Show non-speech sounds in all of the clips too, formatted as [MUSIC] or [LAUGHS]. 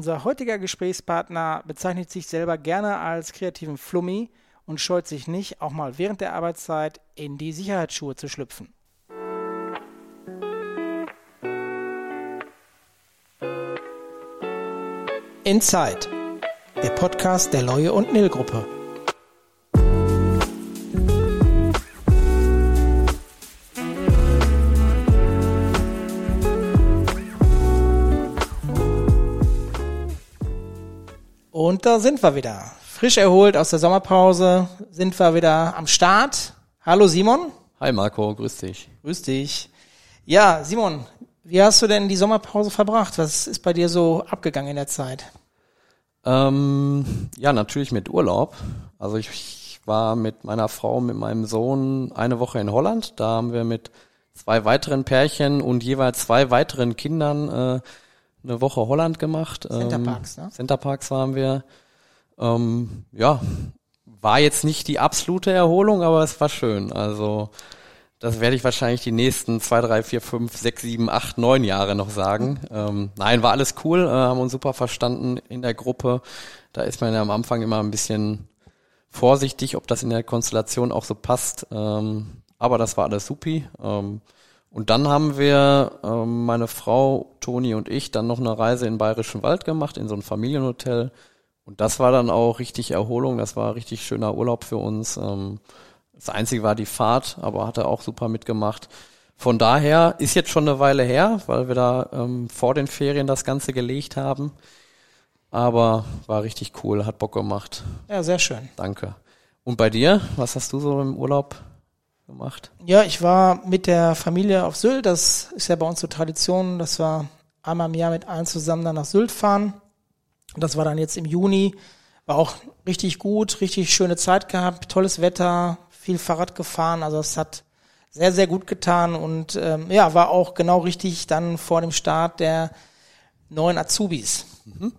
Unser heutiger Gesprächspartner bezeichnet sich selber gerne als kreativen Flummi und scheut sich nicht, auch mal während der Arbeitszeit in die Sicherheitsschuhe zu schlüpfen. Inside, der Podcast der Leue und Nil Gruppe. Und da sind wir wieder. Frisch erholt aus der Sommerpause sind wir wieder am Start. Hallo Simon. Hi Marco, grüß dich. Grüß dich. Ja, Simon, wie hast du denn die Sommerpause verbracht? Was ist bei dir so abgegangen in der Zeit? Ähm, ja, natürlich mit Urlaub. Also ich, ich war mit meiner Frau, mit meinem Sohn eine Woche in Holland. Da haben wir mit zwei weiteren Pärchen und jeweils zwei weiteren Kindern äh, eine Woche Holland gemacht. Centerparks, ähm, ne? Centerparks waren wir. Ähm, ja, war jetzt nicht die absolute Erholung, aber es war schön. Also das werde ich wahrscheinlich die nächsten zwei, drei, vier, fünf, sechs, sieben, acht, neun Jahre noch sagen. Ähm, nein, war alles cool, äh, haben uns super verstanden in der Gruppe. Da ist man ja am Anfang immer ein bisschen vorsichtig, ob das in der Konstellation auch so passt. Ähm, aber das war alles supi. Ähm, und dann haben wir, ähm, meine Frau, Toni und ich, dann noch eine Reise in den Bayerischen Wald gemacht, in so ein Familienhotel. Und das war dann auch richtig Erholung, das war richtig schöner Urlaub für uns. Ähm, das Einzige war die Fahrt, aber hat er auch super mitgemacht. Von daher ist jetzt schon eine Weile her, weil wir da ähm, vor den Ferien das Ganze gelegt haben. Aber war richtig cool, hat Bock gemacht. Ja, sehr schön. Danke. Und bei dir, was hast du so im Urlaub gemacht? Ja, ich war mit der Familie auf Sylt. Das ist ja bei uns so Tradition, dass wir einmal im Jahr mit allen zusammen dann nach Sylt fahren. Das war dann jetzt im Juni. War auch richtig gut, richtig schöne Zeit gehabt, tolles Wetter, viel Fahrrad gefahren. Also es hat sehr, sehr gut getan und ähm, ja, war auch genau richtig dann vor dem Start der neuen Azubis. Mhm.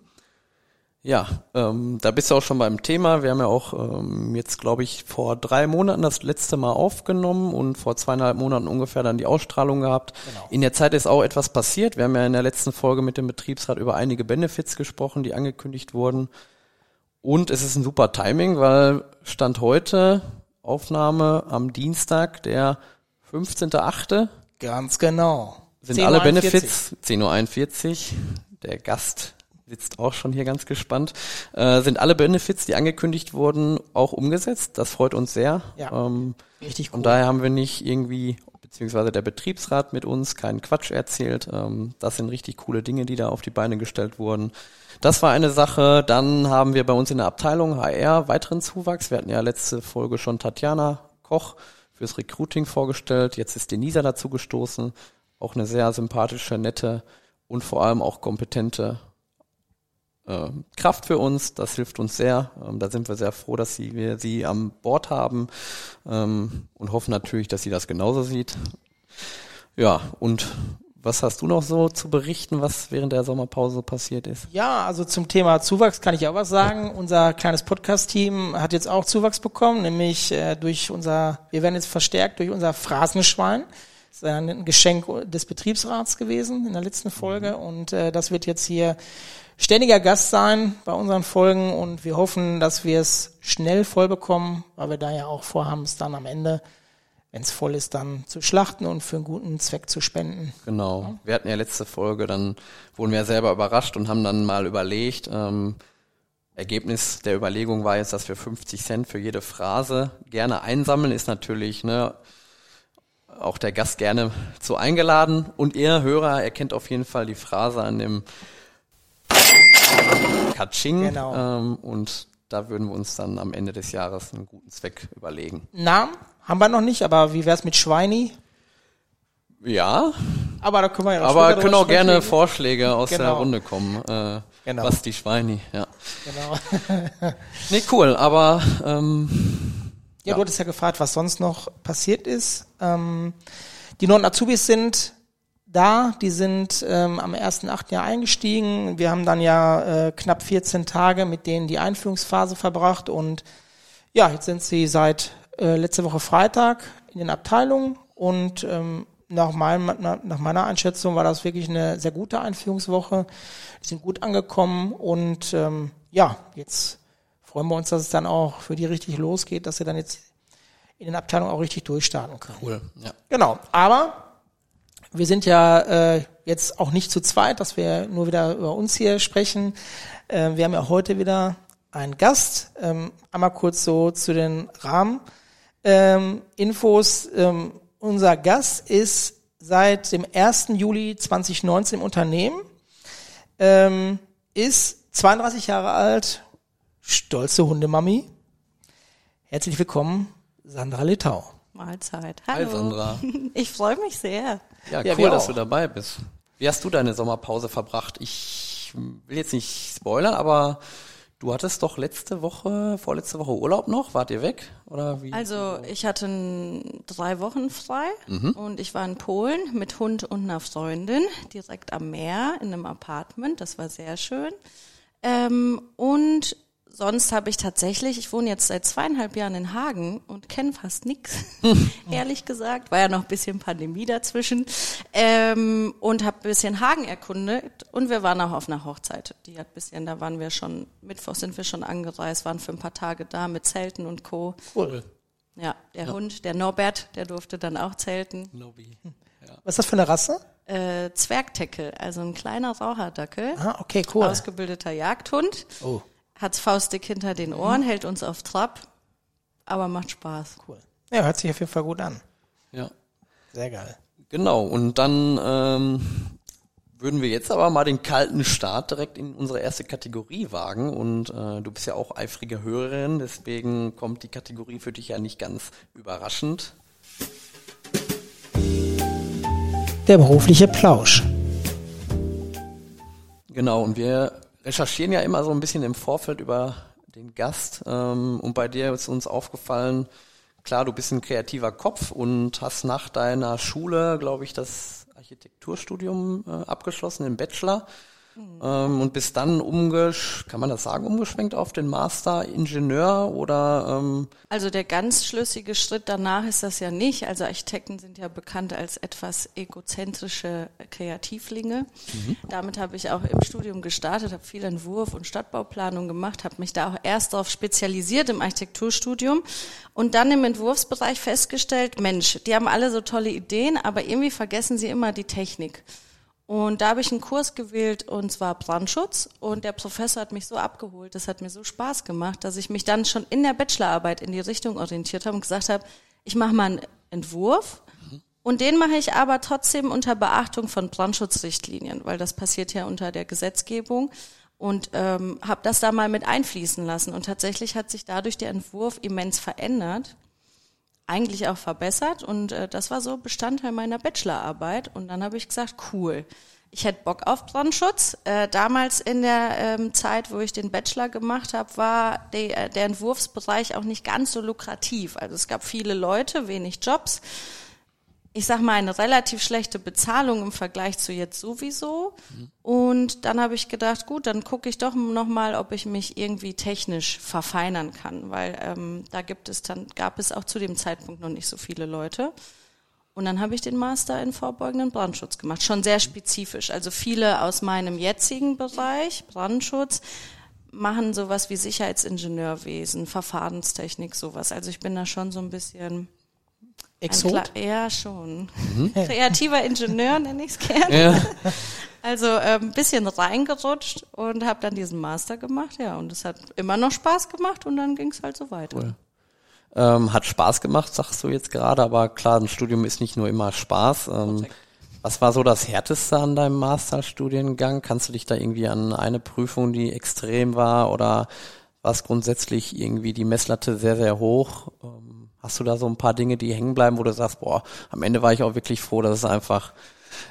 Ja, ähm, da bist du auch schon beim Thema. Wir haben ja auch ähm, jetzt, glaube ich, vor drei Monaten das letzte Mal aufgenommen und vor zweieinhalb Monaten ungefähr dann die Ausstrahlung gehabt. Genau. In der Zeit ist auch etwas passiert. Wir haben ja in der letzten Folge mit dem Betriebsrat über einige Benefits gesprochen, die angekündigt wurden. Und es ist ein super Timing, weil Stand heute Aufnahme am Dienstag, der 15.8. Ganz genau. Sind alle Benefits 10.41 Uhr. Der Gast sitzt auch schon hier ganz gespannt. Äh, sind alle Benefits, die angekündigt wurden, auch umgesetzt? Das freut uns sehr. Ja, ähm, richtig cool. Und daher haben wir nicht irgendwie, beziehungsweise der Betriebsrat mit uns, keinen Quatsch erzählt. Ähm, das sind richtig coole Dinge, die da auf die Beine gestellt wurden. Das war eine Sache. Dann haben wir bei uns in der Abteilung HR weiteren Zuwachs. Wir hatten ja letzte Folge schon Tatjana Koch fürs Recruiting vorgestellt. Jetzt ist Denisa dazu gestoßen. Auch eine sehr sympathische, nette und vor allem auch kompetente Kraft für uns. Das hilft uns sehr. Ähm, da sind wir sehr froh, dass sie, wir sie am Bord haben ähm, und hoffen natürlich, dass sie das genauso sieht. Ja, und was hast du noch so zu berichten, was während der Sommerpause passiert ist? Ja, also zum Thema Zuwachs kann ich auch was sagen. Unser kleines Podcast-Team hat jetzt auch Zuwachs bekommen, nämlich äh, durch unser, wir werden jetzt verstärkt durch unser Phrasenschwein. Das ist ein Geschenk des Betriebsrats gewesen in der letzten Folge mhm. und äh, das wird jetzt hier ständiger Gast sein bei unseren Folgen und wir hoffen, dass wir es schnell voll bekommen, weil wir da ja auch vorhaben, es dann am Ende, wenn es voll ist, dann zu schlachten und für einen guten Zweck zu spenden. Genau. Ja. Wir hatten ja letzte Folge, dann wurden wir selber überrascht und haben dann mal überlegt, ähm, Ergebnis der Überlegung war jetzt, dass wir 50 Cent für jede Phrase gerne einsammeln, ist natürlich, ne, auch der Gast gerne zu eingeladen und ihr Hörer erkennt auf jeden Fall die Phrase an dem Katsching. Genau. Ähm, und da würden wir uns dann am Ende des Jahres einen guten Zweck überlegen. Namen haben wir noch nicht, aber wie wär's mit Schweini? Ja. Aber da können wir ja Aber können auch gerne Vorschläge aus genau. der Runde kommen. Äh, genau. Was die Schweini, ja. Genau. [LAUGHS] nee, cool, aber ähm, ja, ja, du hattest ja gefragt, was sonst noch passiert ist. Ähm, die neuen Azubis sind da. Die sind ähm, am 1.8. Jahr eingestiegen. Wir haben dann ja äh, knapp 14 Tage mit denen die Einführungsphase verbracht und ja, jetzt sind sie seit äh, letzte Woche Freitag in den Abteilungen und ähm, nach, meinem, nach meiner Einschätzung war das wirklich eine sehr gute Einführungswoche. Die sind gut angekommen und ähm, ja, jetzt freuen wir uns, dass es dann auch für die richtig losgeht, dass sie dann jetzt in den Abteilungen auch richtig durchstarten können. Cool, ja. Genau, aber wir sind ja äh, jetzt auch nicht zu zweit, dass wir nur wieder über uns hier sprechen. Äh, wir haben ja heute wieder einen Gast. Ähm, einmal kurz so zu den Rahmeninfos. Ähm, Infos. ähm, unser Gast ist seit dem 1. Juli 2019 im Unternehmen, ähm, ist 32 Jahre alt, stolze Hundemami. Herzlich willkommen, Sandra Litau. Mahlzeit. Hi Hallo. Sandra. [LAUGHS] Ich freue mich sehr. Ja, Ja, cool, dass du dabei bist. Wie hast du deine Sommerpause verbracht? Ich will jetzt nicht spoilern, aber du hattest doch letzte Woche, vorletzte Woche Urlaub noch. Wart ihr weg? Oder wie? Also ich hatte n- drei Wochen frei Mhm. und ich war in Polen mit Hund und einer Freundin direkt am Meer in einem Apartment. Das war sehr schön. Ähm, und sonst habe ich tatsächlich, ich wohne jetzt seit zweieinhalb Jahren in Hagen und kenne fast nix, [LAUGHS] ehrlich gesagt. War ja noch ein bisschen Pandemie dazwischen. Ähm, und habe ein bisschen Hagen erkundet und wir waren auch auf einer Hochzeit. Die hat bisschen, da waren wir schon, Mittwoch sind wir schon angereist, waren für ein paar Tage da mit Zelten und Co. Cool. Ja, der Hund, der Norbert, der durfte dann auch zelten. Lobby. Was ist das für eine Rasse? Äh, Zwergdeckel, also ein kleiner Raucherdackel, Ah, okay, cool. ausgebildeter Jagdhund, Oh, hat's faustdick hinter den Ohren, hält uns auf Trab, aber macht Spaß. cool. Ja, hört sich auf jeden Fall gut an. Ja. Sehr geil. Genau, und dann ähm, würden wir jetzt aber mal den kalten Start direkt in unsere erste Kategorie wagen. Und äh, du bist ja auch eifrige Hörerin, deswegen kommt die Kategorie für dich ja nicht ganz überraschend. Der berufliche Plausch. Genau, und wir recherchieren ja immer so ein bisschen im Vorfeld über den Gast. Ähm, und bei dir ist uns aufgefallen, klar, du bist ein kreativer Kopf und hast nach deiner Schule, glaube ich, das Architekturstudium äh, abgeschlossen, den Bachelor. Ähm, und bist dann umgesch, kann man das sagen, umgeschwenkt auf den Master Ingenieur oder ähm, Also der ganz schlüssige Schritt danach ist das ja nicht. Also Architekten sind ja bekannt als etwas egozentrische Kreativlinge. Damit habe ich auch im Studium gestartet, habe viel Entwurf und Stadtbauplanung gemacht, habe mich da auch erst darauf spezialisiert im Architekturstudium und dann im Entwurfsbereich festgestellt, Mensch, die haben alle so tolle Ideen, aber irgendwie vergessen sie immer die Technik. Und da habe ich einen Kurs gewählt und zwar Brandschutz. Und der Professor hat mich so abgeholt, das hat mir so Spaß gemacht, dass ich mich dann schon in der Bachelorarbeit in die Richtung orientiert habe und gesagt habe, ich mache mal einen Entwurf. Und den mache ich aber trotzdem unter Beachtung von Brandschutzrichtlinien, weil das passiert ja unter der Gesetzgebung. Und ähm, habe das da mal mit einfließen lassen. Und tatsächlich hat sich dadurch der Entwurf immens verändert eigentlich auch verbessert und äh, das war so Bestandteil meiner Bachelorarbeit und dann habe ich gesagt, cool, ich hätte Bock auf Brandschutz. Äh, damals in der ähm, Zeit, wo ich den Bachelor gemacht habe, war die, äh, der Entwurfsbereich auch nicht ganz so lukrativ. Also es gab viele Leute, wenig Jobs. Ich sag mal, eine relativ schlechte Bezahlung im Vergleich zu jetzt sowieso. Und dann habe ich gedacht, gut, dann gucke ich doch noch mal, ob ich mich irgendwie technisch verfeinern kann, weil ähm, da gibt es dann gab es auch zu dem Zeitpunkt noch nicht so viele Leute. Und dann habe ich den Master in vorbeugenden Brandschutz gemacht, schon sehr spezifisch. Also viele aus meinem jetzigen Bereich Brandschutz machen sowas wie Sicherheitsingenieurwesen, Verfahrenstechnik, sowas. Also ich bin da schon so ein bisschen Exot? Ja, schon. [LAUGHS] Kreativer Ingenieur nenne ich es gerne. ja. [LAUGHS] Also äh, ein bisschen reingerutscht und habe dann diesen Master gemacht, ja. Und es hat immer noch Spaß gemacht und dann ging es halt so weiter. Cool. Ähm, hat Spaß gemacht, sagst du jetzt gerade, aber klar, ein Studium ist nicht nur immer Spaß. Ähm, was war so das Härteste an deinem Masterstudiengang? Kannst du dich da irgendwie an eine Prüfung, die extrem war, oder war es grundsätzlich irgendwie die Messlatte sehr, sehr hoch? Ähm, hast du da so ein paar Dinge, die hängen bleiben, wo du sagst, boah, am Ende war ich auch wirklich froh, dass es einfach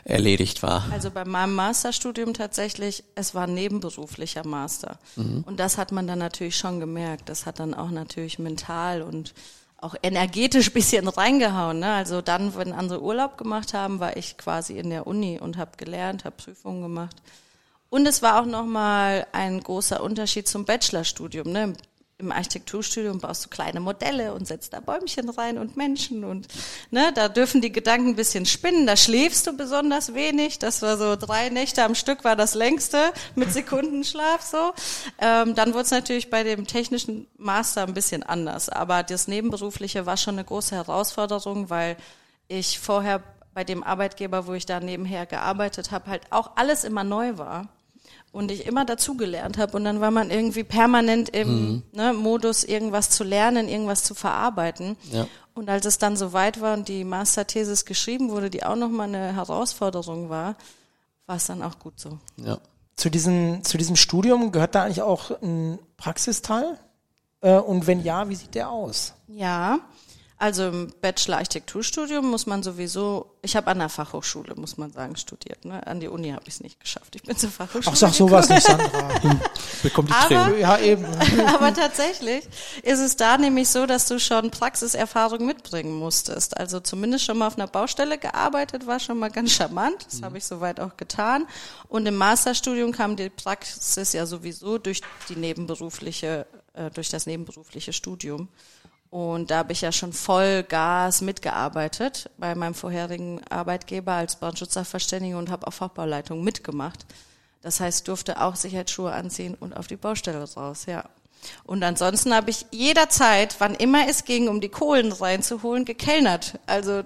erledigt war? Also bei meinem Masterstudium tatsächlich, es war ein nebenberuflicher Master. Und das hat man dann natürlich schon gemerkt. Das hat dann auch natürlich mental und auch energetisch [LAUGHS] bisschen reingehauen. Ne? Also dann, wenn andere Urlaub gemacht haben, war ich quasi in der Uni und habe gelernt, habe Prüfungen gemacht. Und es war auch nochmal ein großer Unterschied zum Bachelorstudium. Ne? im Architekturstudium baust du kleine Modelle und setzt da Bäumchen rein und Menschen und ne, da dürfen die Gedanken ein bisschen spinnen. Da schläfst du besonders wenig. Das war so drei Nächte am Stück war das längste mit [LAUGHS] Sekundenschlaf so. Ähm, dann wurde es natürlich bei dem technischen Master ein bisschen anders. Aber das Nebenberufliche war schon eine große Herausforderung, weil ich vorher bei dem Arbeitgeber, wo ich da nebenher gearbeitet habe, halt auch alles immer neu war und ich immer dazugelernt habe und dann war man irgendwie permanent im mhm. ne, Modus, irgendwas zu lernen, irgendwas zu verarbeiten. Ja. Und als es dann so weit war und die Masterthesis geschrieben wurde, die auch nochmal eine Herausforderung war, war es dann auch gut so. Ja. Zu diesem, zu diesem Studium gehört da eigentlich auch ein Praxisteil? Äh, und wenn ja, wie sieht der aus? Ja, also im Bachelor Architekturstudium muss man sowieso, ich habe an der Fachhochschule, muss man sagen, studiert. Ne? An die Uni habe ich es nicht geschafft. Ich bin zur Fachhochschule. Ach, sag sowas nicht, Sandra. Hm. Bekommt die aber, Ja, eben. [LAUGHS] aber tatsächlich ist es da nämlich so, dass du schon Praxiserfahrung mitbringen musstest. Also zumindest schon mal auf einer Baustelle gearbeitet, war schon mal ganz charmant. Das mhm. habe ich soweit auch getan. Und im Masterstudium kam die Praxis ja sowieso durch die nebenberufliche, äh, durch das nebenberufliche Studium. Und da habe ich ja schon voll Gas mitgearbeitet bei meinem vorherigen Arbeitgeber als Brandschutzsachverständige und habe auch Fachbauleitung mitgemacht. Das heißt, durfte auch Sicherheitsschuhe anziehen und auf die Baustelle raus, ja. Und ansonsten habe ich jederzeit, wann immer es ging, um die Kohlen reinzuholen, gekellnert. Also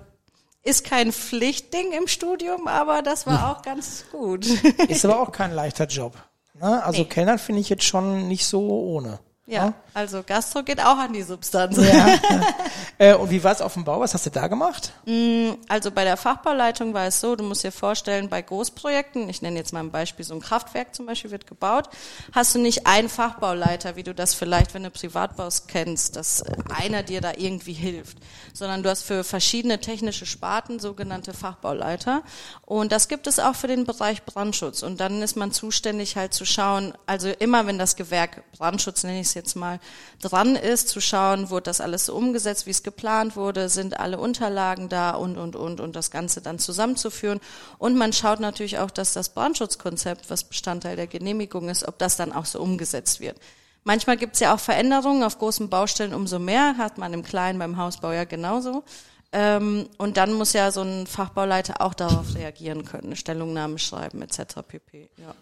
ist kein Pflichtding im Studium, aber das war [LAUGHS] auch ganz gut. Ist aber auch kein leichter Job. Ne? Also nee. Kellnern finde ich jetzt schon nicht so ohne. Ja, also Gastro geht auch an die Substanz. Ja. [LAUGHS] äh, und wie war es auf dem Bau? Was hast du da gemacht? Mm, also bei der Fachbauleitung war es so, du musst dir vorstellen, bei Großprojekten, ich nenne jetzt mal ein Beispiel, so ein Kraftwerk zum Beispiel wird gebaut, hast du nicht einen Fachbauleiter, wie du das vielleicht, wenn du privat baust, kennst, dass einer dir da irgendwie hilft, sondern du hast für verschiedene technische Sparten sogenannte Fachbauleiter und das gibt es auch für den Bereich Brandschutz und dann ist man zuständig halt zu schauen, also immer wenn das Gewerk Brandschutz, nenne ich es jetzt mal, dran ist, zu schauen, wurde das alles so umgesetzt, wie es geplant wurde, sind alle Unterlagen da und, und, und, und das Ganze dann zusammenzuführen. Und man schaut natürlich auch, dass das Brandschutzkonzept, was Bestandteil der Genehmigung ist, ob das dann auch so umgesetzt wird. Manchmal gibt es ja auch Veränderungen auf großen Baustellen umso mehr, hat man im Kleinen beim Hausbau ja genauso. Ähm, und dann muss ja so ein Fachbauleiter auch darauf reagieren können, eine Stellungnahme schreiben etc. pp. Ja.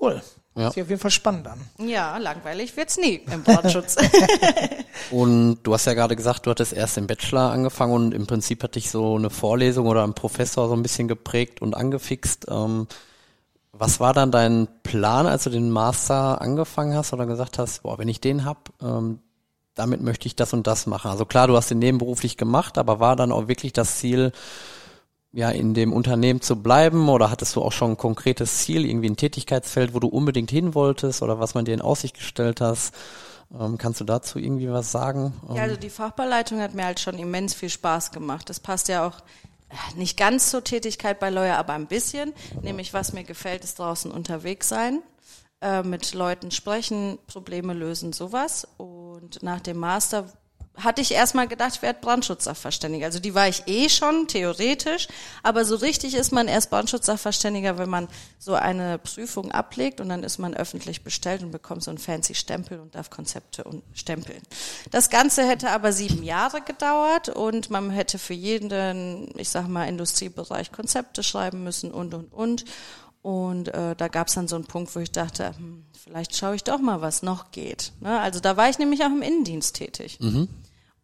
Cool. Ja. Sieht auf jeden Fall spannend an. Ja, langweilig wird's nie im Brandschutz. [LAUGHS] und du hast ja gerade gesagt, du hattest erst im Bachelor angefangen und im Prinzip hat dich so eine Vorlesung oder ein Professor so ein bisschen geprägt und angefixt. Ähm, was war dann dein Plan, als du den Master angefangen hast oder gesagt hast, boah, wenn ich den hab, ähm, damit möchte ich das und das machen? Also klar, du hast den nebenberuflich gemacht, aber war dann auch wirklich das Ziel, ja, in dem Unternehmen zu bleiben oder hattest du auch schon ein konkretes Ziel, irgendwie ein Tätigkeitsfeld, wo du unbedingt hin wolltest oder was man dir in Aussicht gestellt hast? Ähm, kannst du dazu irgendwie was sagen? Ja, also die Fachbeileitung hat mir halt schon immens viel Spaß gemacht. Das passt ja auch äh, nicht ganz zur Tätigkeit bei Lawyer, aber ein bisschen. Nämlich, was mir gefällt, ist draußen unterwegs sein, äh, mit Leuten sprechen, Probleme lösen, sowas. Und nach dem Master hatte ich erstmal gedacht, ich werde Brandschutzsachverständiger. Also die war ich eh schon, theoretisch, aber so richtig ist man erst Brandschutzsachverständiger, wenn man so eine Prüfung ablegt und dann ist man öffentlich bestellt und bekommt so einen fancy Stempel und darf Konzepte und stempeln. Das Ganze hätte aber sieben Jahre gedauert und man hätte für jeden, ich sag mal, Industriebereich Konzepte schreiben müssen und, und, und. Und äh, da gab es dann so einen Punkt, wo ich dachte, hm, vielleicht schaue ich doch mal, was noch geht. Ne? Also da war ich nämlich auch im Innendienst tätig. Mhm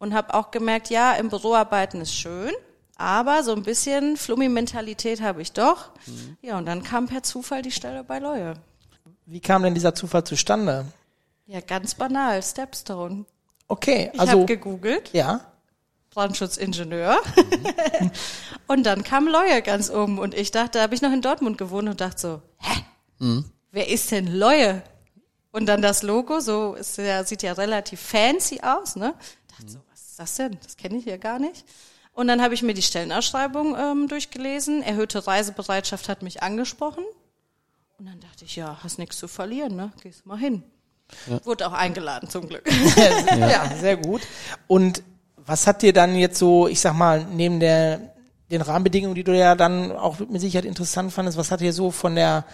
und habe auch gemerkt, ja, im Büro arbeiten ist schön, aber so ein bisschen Flummi-Mentalität habe ich doch. Mhm. Ja, und dann kam per Zufall die Stelle bei Leue. Wie kam denn dieser Zufall zustande? Ja, ganz banal, Stepstone. Okay, also. Ich habe gegoogelt. Ja. Brandschutzingenieur. Mhm. [LAUGHS] und dann kam Leue ganz oben und ich dachte, da habe ich noch in Dortmund gewohnt und dachte so, hä? Mhm. Wer ist denn Leue? Und dann das Logo, so ist ja, sieht ja relativ fancy aus, ne? Dachte so, ist das denn? Das kenne ich ja gar nicht. Und dann habe ich mir die Stellenausschreibung ähm, durchgelesen. Erhöhte Reisebereitschaft hat mich angesprochen. Und dann dachte ich, ja, hast nichts zu verlieren, ne? Gehst mal hin. Ja. Wurde auch eingeladen, zum Glück. [LAUGHS] ja. ja, sehr gut. Und was hat dir dann jetzt so, ich sag mal, neben der, den Rahmenbedingungen, die du ja dann auch mit Sicherheit interessant fandest, was hat dir so von der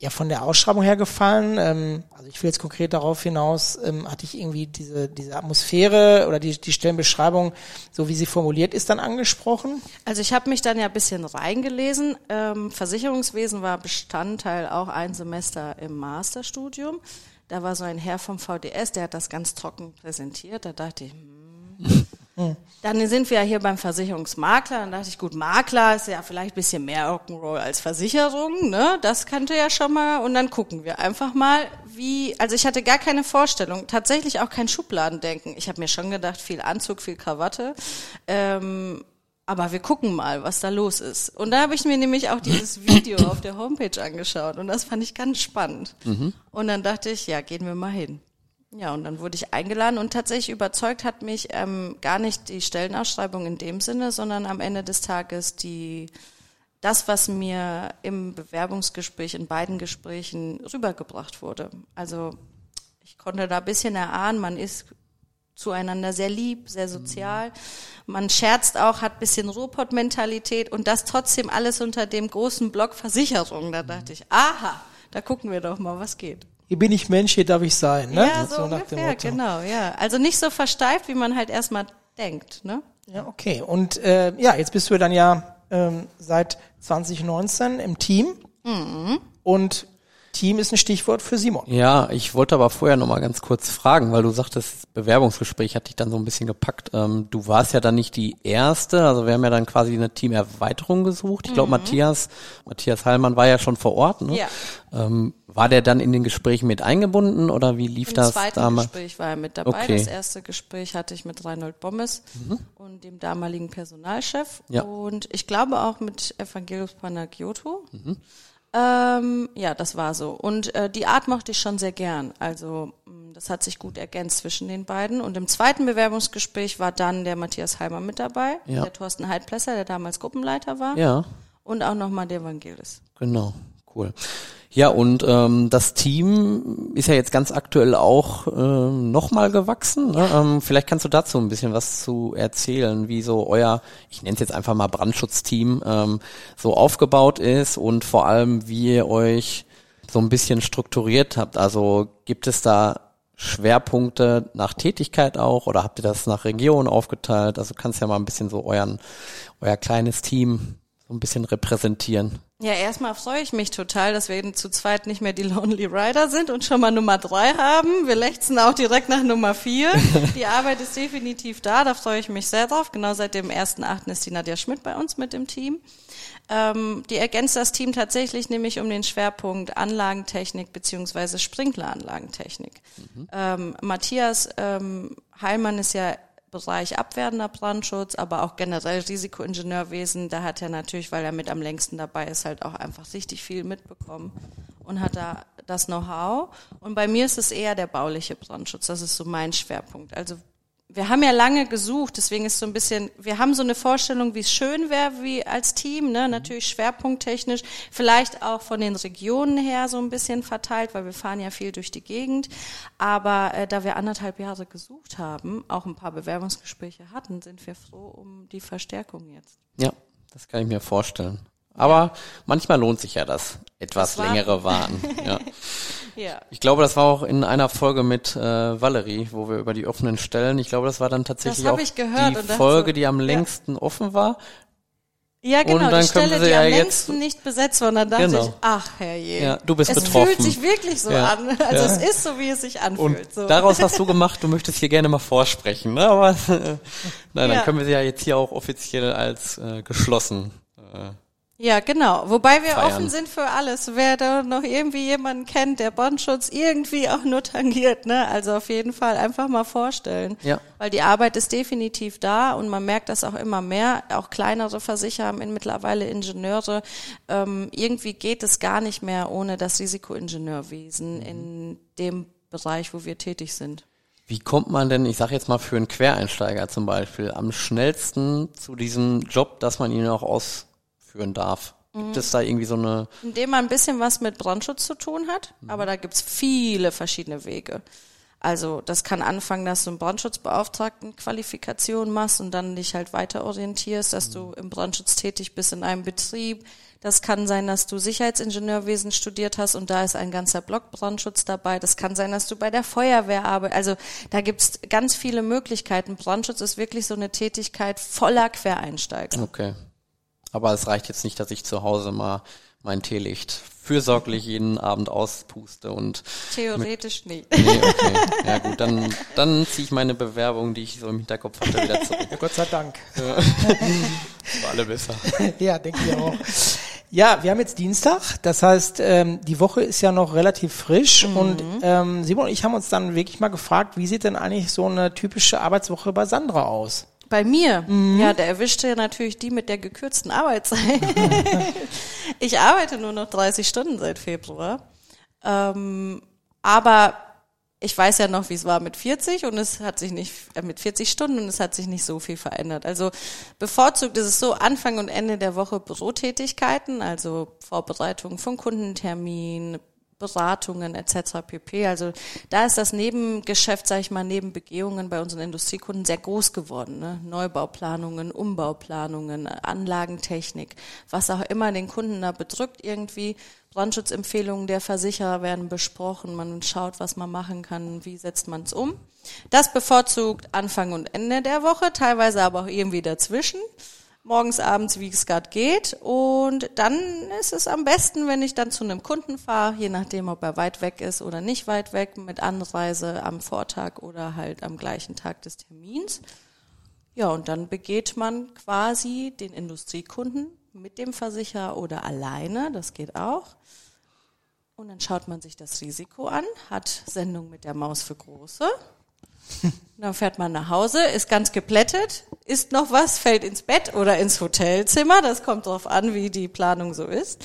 ja von der Ausschreibung her gefallen? Ähm, also ich will jetzt konkret darauf hinaus, ähm, hatte ich irgendwie diese, diese Atmosphäre oder die, die Stellenbeschreibung, so wie sie formuliert ist, dann angesprochen? Also ich habe mich dann ja ein bisschen reingelesen. Ähm, Versicherungswesen war Bestandteil auch ein Semester im Masterstudium. Da war so ein Herr vom VDS, der hat das ganz trocken präsentiert. Da dachte ich, hm, dann sind wir ja hier beim Versicherungsmakler. Dann dachte ich, gut, Makler ist ja vielleicht ein bisschen mehr Rock'n'Roll als Versicherung, ne? Das könnte ja schon mal. Und dann gucken wir einfach mal, wie. Also ich hatte gar keine Vorstellung, tatsächlich auch kein Schubladendenken. Ich habe mir schon gedacht, viel Anzug, viel Krawatte. Ähm, aber wir gucken mal, was da los ist. Und da habe ich mir nämlich auch dieses [COUGHS] Video auf der Homepage angeschaut und das fand ich ganz spannend. Mhm. Und dann dachte ich, ja, gehen wir mal hin. Ja, und dann wurde ich eingeladen und tatsächlich überzeugt hat mich ähm, gar nicht die Stellenausschreibung in dem Sinne, sondern am Ende des Tages die das, was mir im Bewerbungsgespräch, in beiden Gesprächen rübergebracht wurde. Also ich konnte da ein bisschen erahnen, man ist zueinander sehr lieb, sehr sozial. Man scherzt auch, hat bisschen Ruhrpott-Mentalität und das trotzdem alles unter dem großen Block Versicherung. Da dachte ich, aha, da gucken wir doch mal, was geht hier bin ich Mensch, hier darf ich sein. Ne? Ja, so, so ungefähr, genau, ja. Also nicht so versteift, wie man halt erstmal denkt. Ne? Ja, okay. Und äh, ja, jetzt bist du dann ja ähm, seit 2019 im Team. Mhm. Und Team ist ein Stichwort für Simon. Ja, ich wollte aber vorher noch mal ganz kurz fragen, weil du sagtest, Bewerbungsgespräch hat dich dann so ein bisschen gepackt. Ähm, du warst ja dann nicht die erste, also wir haben ja dann quasi eine Teamerweiterung gesucht. Ich glaube, mhm. Matthias, Matthias Heilmann war ja schon vor Ort. Ne? Ja. Ähm, war der dann in den Gesprächen mit eingebunden oder wie lief Im das damals? Im zweiten Gespräch war er mit dabei. Okay. Das erste Gespräch hatte ich mit Reinhold Bommes mhm. und dem damaligen Personalchef ja. und ich glaube auch mit Evangelius Panagiotou. Mhm. Ähm, ja, das war so. Und äh, die Art mochte ich schon sehr gern. Also mm, das hat sich gut ergänzt zwischen den beiden. Und im zweiten Bewerbungsgespräch war dann der Matthias Heimer mit dabei, ja. der Thorsten Heidplesser, der damals Gruppenleiter war. Ja. Und auch nochmal der Evangelis. Genau, cool. Ja, und ähm, das Team ist ja jetzt ganz aktuell auch äh, nochmal gewachsen. Ne? Ähm, vielleicht kannst du dazu ein bisschen was zu erzählen, wie so euer, ich nenne es jetzt einfach mal Brandschutzteam, ähm, so aufgebaut ist und vor allem, wie ihr euch so ein bisschen strukturiert habt. Also gibt es da Schwerpunkte nach Tätigkeit auch oder habt ihr das nach Region aufgeteilt? Also kannst ja mal ein bisschen so euren, euer kleines Team so ein bisschen repräsentieren. Ja, erstmal freue ich mich total, dass wir eben zu zweit nicht mehr die Lonely Rider sind und schon mal Nummer drei haben. Wir lechzen auch direkt nach Nummer vier. [LAUGHS] Die Arbeit ist definitiv da, da freue ich mich sehr drauf. Genau seit dem ersten Achten ist die Nadja Schmidt bei uns mit im Team. Ähm, die ergänzt das Team tatsächlich nämlich um den Schwerpunkt Anlagentechnik beziehungsweise Sprinkleranlagentechnik. Mhm. Ähm, Matthias ähm, Heilmann ist ja Bereich abwehrender Brandschutz, aber auch generell Risikoingenieurwesen. Da hat er natürlich, weil er mit am längsten dabei ist, halt auch einfach richtig viel mitbekommen und hat da das Know-how. Und bei mir ist es eher der bauliche Brandschutz. Das ist so mein Schwerpunkt. Also wir haben ja lange gesucht, deswegen ist so ein bisschen, wir haben so eine Vorstellung, wie es schön wäre, wie als Team, ne? natürlich schwerpunkttechnisch, vielleicht auch von den Regionen her so ein bisschen verteilt, weil wir fahren ja viel durch die Gegend. Aber äh, da wir anderthalb Jahre gesucht haben, auch ein paar Bewerbungsgespräche hatten, sind wir froh um die Verstärkung jetzt. Ja, das kann ich mir vorstellen. Aber manchmal lohnt sich ja das etwas das längere Warten. Ja. [LAUGHS] ja. Ich glaube, das war auch in einer Folge mit äh, Valerie, wo wir über die offenen Stellen, ich glaube, das war dann tatsächlich auch die Folge, die am längsten ja. offen war. Ja, genau, und dann die Stelle, die ja am längsten nicht besetzt war. Und dann dachte genau. ich, ach herrje. Ja, du bist es betroffen. Fühlt sich wirklich so ja. an. Also ja. es ist so, wie es sich anfühlt. Und so. daraus hast du gemacht, du möchtest hier gerne mal vorsprechen. Ne? Aber [LAUGHS] nein, dann können wir sie ja jetzt hier auch offiziell als äh, geschlossen äh, ja, genau. Wobei wir feiern. offen sind für alles. Wer da noch irgendwie jemanden kennt, der Bondschutz irgendwie auch nur tangiert, ne? Also auf jeden Fall einfach mal vorstellen. Ja. Weil die Arbeit ist definitiv da und man merkt das auch immer mehr. Auch kleinere Versicherer haben mittlerweile Ingenieure. Ähm, irgendwie geht es gar nicht mehr ohne das Risikoingenieurwesen mhm. in dem Bereich, wo wir tätig sind. Wie kommt man denn, ich sage jetzt mal für einen Quereinsteiger zum Beispiel, am schnellsten zu diesem Job, dass man ihn auch aus führen darf. Gibt es da irgendwie so eine... Indem man ein bisschen was mit Brandschutz zu tun hat, mhm. aber da gibt's viele verschiedene Wege. Also das kann anfangen, dass du einen Brandschutzbeauftragten Qualifikation machst und dann dich halt weiter orientierst, dass du im Brandschutz tätig bist in einem Betrieb. Das kann sein, dass du Sicherheitsingenieurwesen studiert hast und da ist ein ganzer Block Brandschutz dabei. Das kann sein, dass du bei der Feuerwehr arbeitest. Also da gibt's ganz viele Möglichkeiten. Brandschutz ist wirklich so eine Tätigkeit voller Quereinsteiger. Okay. Aber es reicht jetzt nicht, dass ich zu Hause mal mein Teelicht fürsorglich jeden Abend auspuste und theoretisch nicht. Nee, okay. Ja gut, dann dann ziehe ich meine Bewerbung, die ich so im Hinterkopf hatte, wieder zurück. Ja, Gott sei Dank. Ja. Für alle besser. [LAUGHS] ja, denke ich auch. Ja, wir haben jetzt Dienstag, das heißt, ähm, die Woche ist ja noch relativ frisch mhm. und ähm, Simon und ich haben uns dann wirklich mal gefragt, wie sieht denn eigentlich so eine typische Arbeitswoche bei Sandra aus? Bei mir? Mhm. Ja, der erwischte ja natürlich die mit der gekürzten Arbeitszeit. [LAUGHS] ich arbeite nur noch 30 Stunden seit Februar. Ähm, aber ich weiß ja noch, wie es war mit 40 und es hat sich nicht, äh, mit 40 Stunden und es hat sich nicht so viel verändert. Also bevorzugt ist es so Anfang und Ende der Woche Bürotätigkeiten, also Vorbereitung von Kundentermin, Beratungen etc. pp. Also da ist das Nebengeschäft, sage ich mal, neben Begehungen bei unseren Industriekunden sehr groß geworden. Ne? Neubauplanungen, Umbauplanungen, Anlagentechnik, was auch immer den Kunden da bedrückt irgendwie. Brandschutzempfehlungen der Versicherer werden besprochen. Man schaut, was man machen kann, wie setzt man es um. Das bevorzugt Anfang und Ende der Woche, teilweise aber auch irgendwie dazwischen morgens, abends, wie es gerade geht. Und dann ist es am besten, wenn ich dann zu einem Kunden fahre, je nachdem, ob er weit weg ist oder nicht weit weg, mit Anreise am Vortag oder halt am gleichen Tag des Termins. Ja, und dann begeht man quasi den Industriekunden mit dem Versicherer oder alleine, das geht auch. Und dann schaut man sich das Risiko an, hat Sendung mit der Maus für Große [LAUGHS] dann fährt man nach Hause, ist ganz geplättet, isst noch was, fällt ins Bett oder ins Hotelzimmer. Das kommt darauf an, wie die Planung so ist.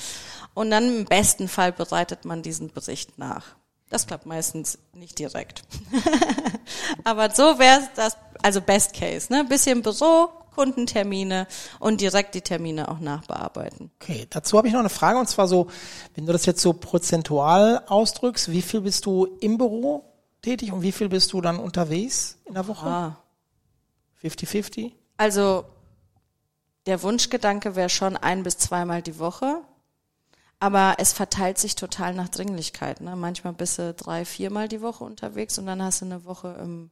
Und dann im besten Fall bereitet man diesen Bericht nach. Das klappt meistens nicht direkt. [LAUGHS] Aber so wäre das, also Best Case, ne? Bisschen Büro, Kundentermine und direkt die Termine auch nachbearbeiten. Okay, dazu habe ich noch eine Frage und zwar so, wenn du das jetzt so prozentual ausdrückst, wie viel bist du im Büro tätig und wie viel bist du dann unterwegs in der Woche? 50-50? Also der Wunschgedanke wäre schon ein bis zweimal die Woche. Aber es verteilt sich total nach Dringlichkeit. Ne? Manchmal bist du drei, viermal die Woche unterwegs und dann hast du eine Woche im,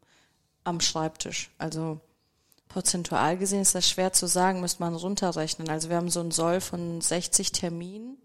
am Schreibtisch. Also prozentual gesehen ist das schwer zu sagen, müsste man runterrechnen. Also wir haben so einen Soll von 60 Terminen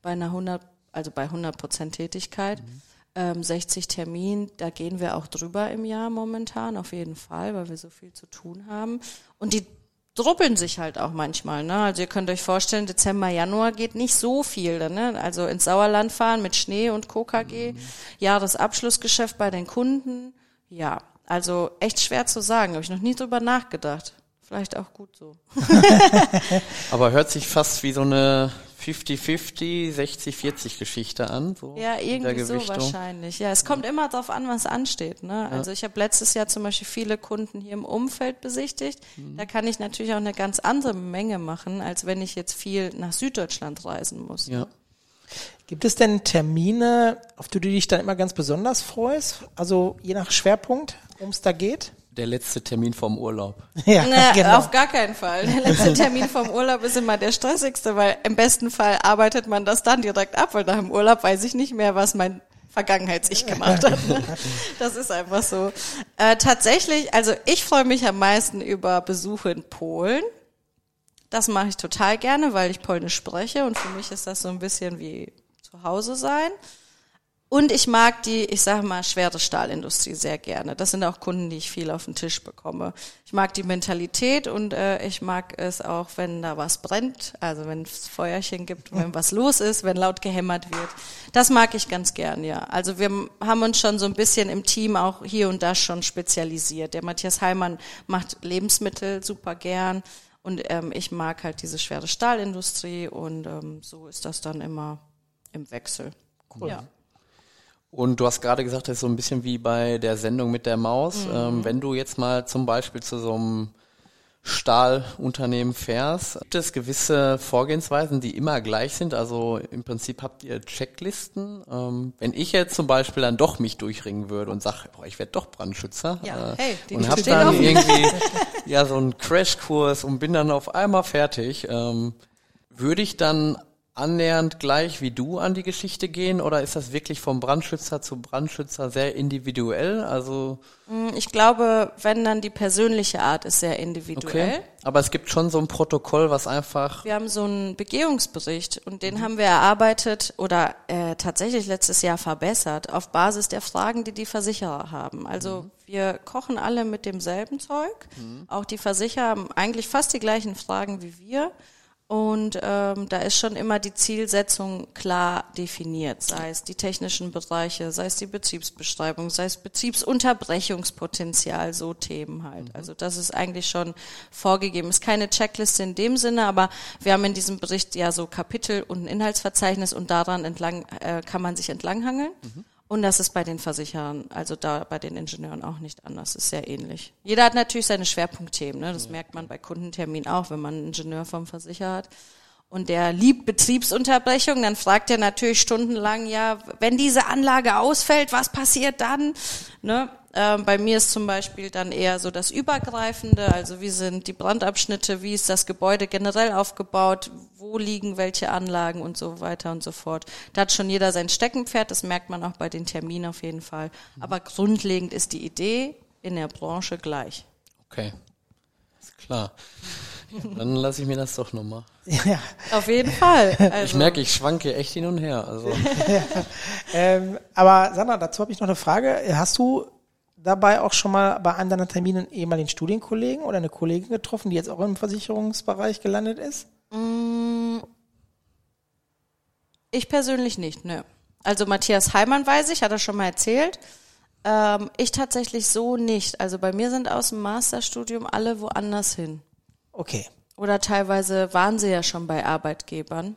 bei einer 100, also bei 100 Prozent Tätigkeit. Mhm ähm, 60 Termin, da gehen wir auch drüber im Jahr momentan, auf jeden Fall, weil wir so viel zu tun haben. Und die druppeln sich halt auch manchmal. Ne? Also ihr könnt euch vorstellen, Dezember, Januar geht nicht so viel. Ne? Also ins Sauerland fahren mit Schnee und KKG, mhm. Jahresabschlussgeschäft bei den Kunden. Ja, also echt schwer zu sagen. Habe ich noch nie drüber nachgedacht. Vielleicht auch gut so. [LAUGHS] Aber hört sich fast wie so eine 50-50, 60-40 Geschichte an. So ja, irgendwie so wahrscheinlich. Ja, es kommt immer darauf an, was ansteht. Ne? Also ich habe letztes Jahr zum Beispiel viele Kunden hier im Umfeld besichtigt. Mhm. Da kann ich natürlich auch eine ganz andere Menge machen, als wenn ich jetzt viel nach Süddeutschland reisen muss. Ja. Gibt es denn Termine, auf die du dich dann immer ganz besonders freust? Also je nach Schwerpunkt, worum es da geht? Der letzte Termin vom Urlaub. [LAUGHS] Ja, Na, genau. Auf gar keinen Fall. Der letzte [LAUGHS] Termin vom Urlaub ist immer der stressigste, weil im besten Fall arbeitet man das dann direkt ab, weil nach dem Urlaub weiß ich nicht mehr, was mein Vergangenheits-Ich [LAUGHS] gemacht hat. Das ist einfach so. Äh, tatsächlich, also ich freue mich am meisten über Besuche in Polen. Das mache ich total gerne, weil ich Polnisch spreche und für mich ist das so ein bisschen wie zu Hause sein. Und ich mag die, ich sage mal, schwere Stahlindustrie sehr gerne. Das sind auch Kunden, die ich viel auf den Tisch bekomme. Ich mag die Mentalität und äh, ich mag es auch, wenn da was brennt, also wenn es Feuerchen gibt, wenn was los ist, wenn laut gehämmert wird. Das mag ich ganz gern, ja. Also wir haben uns schon so ein bisschen im Team auch hier und da schon spezialisiert. Der Matthias Heimann macht Lebensmittel super gern und ähm, ich mag halt diese schwere Stahlindustrie und ähm, so ist das dann immer im Wechsel. Cool. Ja. Und du hast gerade gesagt, das ist so ein bisschen wie bei der Sendung mit der Maus. Mhm. Ähm, wenn du jetzt mal zum Beispiel zu so einem Stahlunternehmen fährst, gibt es gewisse Vorgehensweisen, die immer gleich sind? Also im Prinzip habt ihr Checklisten. Ähm, wenn ich jetzt zum Beispiel dann doch mich durchringen würde und sage, ich werde doch Brandschützer Ja, äh, hey, und habe dann irgendwie [LAUGHS] ja so einen Crashkurs und bin dann auf einmal fertig, ähm, würde ich dann annähernd gleich wie du an die Geschichte gehen oder ist das wirklich vom Brandschützer zu Brandschützer sehr individuell? Also mm, ich glaube, wenn dann die persönliche Art ist sehr individuell. Okay. Aber es gibt schon so ein Protokoll, was einfach. Wir haben so einen Begehungsbericht und den mhm. haben wir erarbeitet oder äh, tatsächlich letztes Jahr verbessert auf Basis der Fragen, die die Versicherer haben. Also mhm. wir kochen alle mit demselben Zeug. Mhm. Auch die Versicherer haben eigentlich fast die gleichen Fragen wie wir. Und ähm, da ist schon immer die Zielsetzung klar definiert, sei es die technischen Bereiche, sei es die Betriebsbeschreibung, sei es Betriebsunterbrechungspotenzial, so Themen halt. Mhm. Also das ist eigentlich schon vorgegeben. Ist keine Checkliste in dem Sinne, aber wir haben in diesem Bericht ja so Kapitel und ein Inhaltsverzeichnis und daran entlang äh, kann man sich entlanghangeln. Mhm. Und das ist bei den Versicherern, also da bei den Ingenieuren auch nicht anders, ist sehr ähnlich. Jeder hat natürlich seine Schwerpunktthemen, ne? das merkt man bei Kundentermin auch, wenn man einen Ingenieur vom Versicherer hat. Und der liebt Betriebsunterbrechung, dann fragt er natürlich stundenlang, ja, wenn diese Anlage ausfällt, was passiert dann? Ne? Ähm, bei mir ist zum Beispiel dann eher so das Übergreifende, also wie sind die Brandabschnitte, wie ist das Gebäude generell aufgebaut, wo liegen welche Anlagen und so weiter und so fort. Da hat schon jeder sein Steckenpferd, das merkt man auch bei den Terminen auf jeden Fall. Aber grundlegend ist die Idee in der Branche gleich. Okay, ist klar. Dann lasse ich mir das doch nochmal. [LAUGHS] Ja. Auf jeden Fall. Also. Ich merke, ich schwanke echt hin und her. Also. [LAUGHS] ja. ähm, aber Sandra, dazu habe ich noch eine Frage. Hast du dabei auch schon mal bei deiner Terminen ehemaligen Studienkollegen oder eine Kollegin getroffen, die jetzt auch im Versicherungsbereich gelandet ist? Mm. Ich persönlich nicht, ne. Also Matthias Heimann weiß ich, hat er schon mal erzählt. Ähm, ich tatsächlich so nicht. Also bei mir sind aus dem Masterstudium alle woanders hin. Okay. Oder teilweise waren sie ja schon bei Arbeitgebern.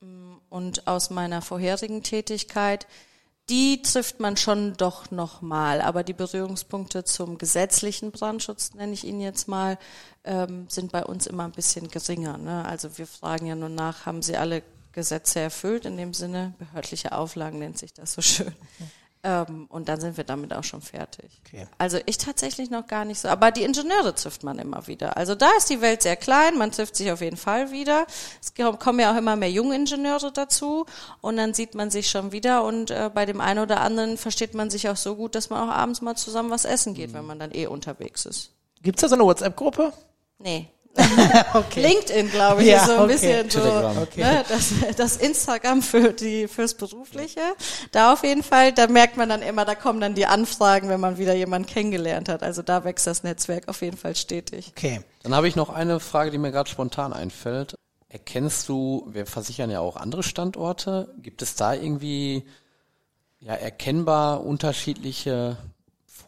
Mm, und aus meiner vorherigen Tätigkeit die trifft man schon doch nochmal. Aber die Berührungspunkte zum gesetzlichen Brandschutz, nenne ich ihn jetzt mal, ähm, sind bei uns immer ein bisschen geringer. Ne? Also wir fragen ja nur nach, haben sie alle Gesetze erfüllt, in dem Sinne, behördliche Auflagen nennt sich das so schön. Ähm, und dann sind wir damit auch schon fertig. Okay. Also ich tatsächlich noch gar nicht so. Aber die Ingenieure trifft man immer wieder. Also da ist die Welt sehr klein, man trifft sich auf jeden Fall wieder. Es kommen ja auch immer mehr junge Ingenieure dazu und dann sieht man sich schon wieder und äh, bei dem einen oder anderen versteht man sich auch so gut, dass man auch abends mal zusammen was essen geht, mhm. wenn man dann eh unterwegs ist. Gibt's da so eine WhatsApp-Gruppe? Nee. [LAUGHS] okay. LinkedIn, glaube ich, ja, ist so ein okay. bisschen so okay. ne, das, das Instagram für die fürs Berufliche. Da auf jeden Fall, da merkt man dann immer, da kommen dann die Anfragen, wenn man wieder jemanden kennengelernt hat. Also da wächst das Netzwerk auf jeden Fall stetig. Okay. Dann habe ich noch eine Frage, die mir gerade spontan einfällt. Erkennst du, wir versichern ja auch andere Standorte, gibt es da irgendwie ja erkennbar unterschiedliche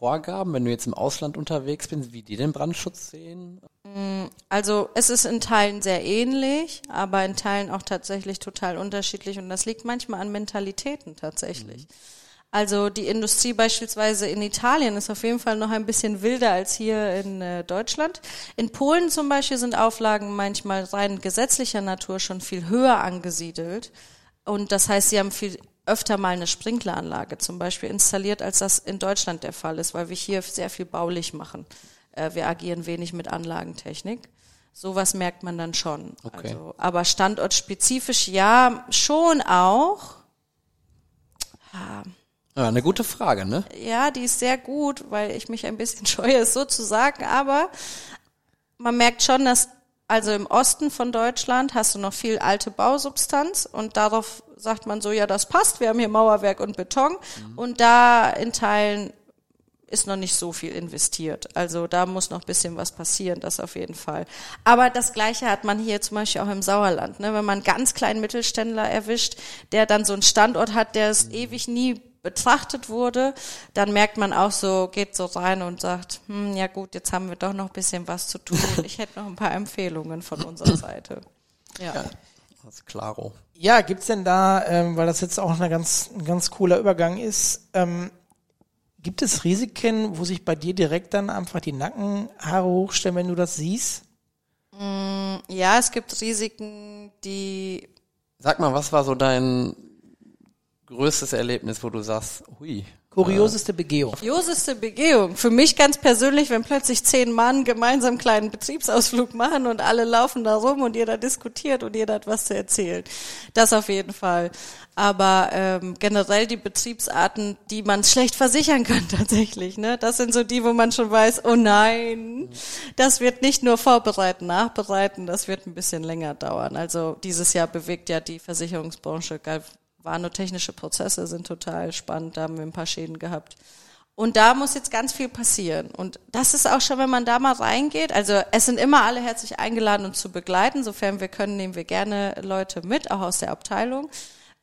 Vorgaben, wenn du jetzt im Ausland unterwegs bist, wie die den Brandschutz sehen? Mm, also es ist in Teilen sehr ähnlich, aber in Teilen auch tatsächlich total unterschiedlich und das liegt manchmal an Mentalitäten tatsächlich. Mhm. Also die Industrie beispielsweise in Italien ist auf jeden Fall noch ein bisschen wilder als hier in äh, Deutschland. In Polen zum Beispiel sind Auflagen manchmal rein gesetzlicher Natur schon viel höher angesiedelt. Und das heißt, sie haben viel öfter mal eine Sprinkleranlage zum Beispiel installiert, als das in Deutschland der Fall ist, weil wir hier sehr viel baulich machen. Äh, wir agieren wenig mit Anlagentechnik. Sowas merkt man dann schon. Okay. Also, aber standortspezifisch ja, schon auch. Ja, eine gute Frage, ne? Ja, die ist sehr gut, weil ich mich ein bisschen [LAUGHS] scheue, es so zu sagen, aber man merkt schon, dass also im Osten von Deutschland hast du noch viel alte Bausubstanz und darauf sagt man so, ja, das passt, wir haben hier Mauerwerk und Beton mhm. und da in Teilen ist noch nicht so viel investiert. Also da muss noch bisschen was passieren, das auf jeden Fall. Aber das Gleiche hat man hier zum Beispiel auch im Sauerland. Ne? Wenn man einen ganz kleinen Mittelständler erwischt, der dann so einen Standort hat, der es mhm. ewig nie betrachtet wurde, dann merkt man auch so, geht so rein und sagt, hm, ja gut, jetzt haben wir doch noch ein bisschen was zu tun. [LAUGHS] Ich hätte noch ein paar Empfehlungen von unserer Seite. Ja. ja das ist klaro. Ja, gibt's denn da, ähm, weil das jetzt auch eine ganz, ein ganz cooler Übergang ist, ähm, Gibt es Risiken, wo sich bei dir direkt dann einfach die Nackenhaare hochstellen, wenn du das siehst? Mm, ja, es gibt Risiken, die. Sag mal, was war so dein größtes Erlebnis, wo du sagst, hui, Kurioseste Begehung. Kurioseste Begehung. Für mich ganz persönlich, wenn plötzlich zehn Mann gemeinsam einen kleinen Betriebsausflug machen und alle laufen da rum und jeder diskutiert und jeder hat was zu erzählen. Das auf jeden Fall. Aber ähm, generell die Betriebsarten, die man schlecht versichern kann [LAUGHS] tatsächlich. Ne? Das sind so die, wo man schon weiß, oh nein, das wird nicht nur vorbereiten, nachbereiten, das wird ein bisschen länger dauern. Also dieses Jahr bewegt ja die Versicherungsbranche warnotechnische Prozesse sind total spannend, da haben wir ein paar Schäden gehabt. Und da muss jetzt ganz viel passieren. Und das ist auch schon, wenn man da mal reingeht. Also es sind immer alle herzlich eingeladen, uns zu begleiten. Sofern wir können, nehmen wir gerne Leute mit, auch aus der Abteilung.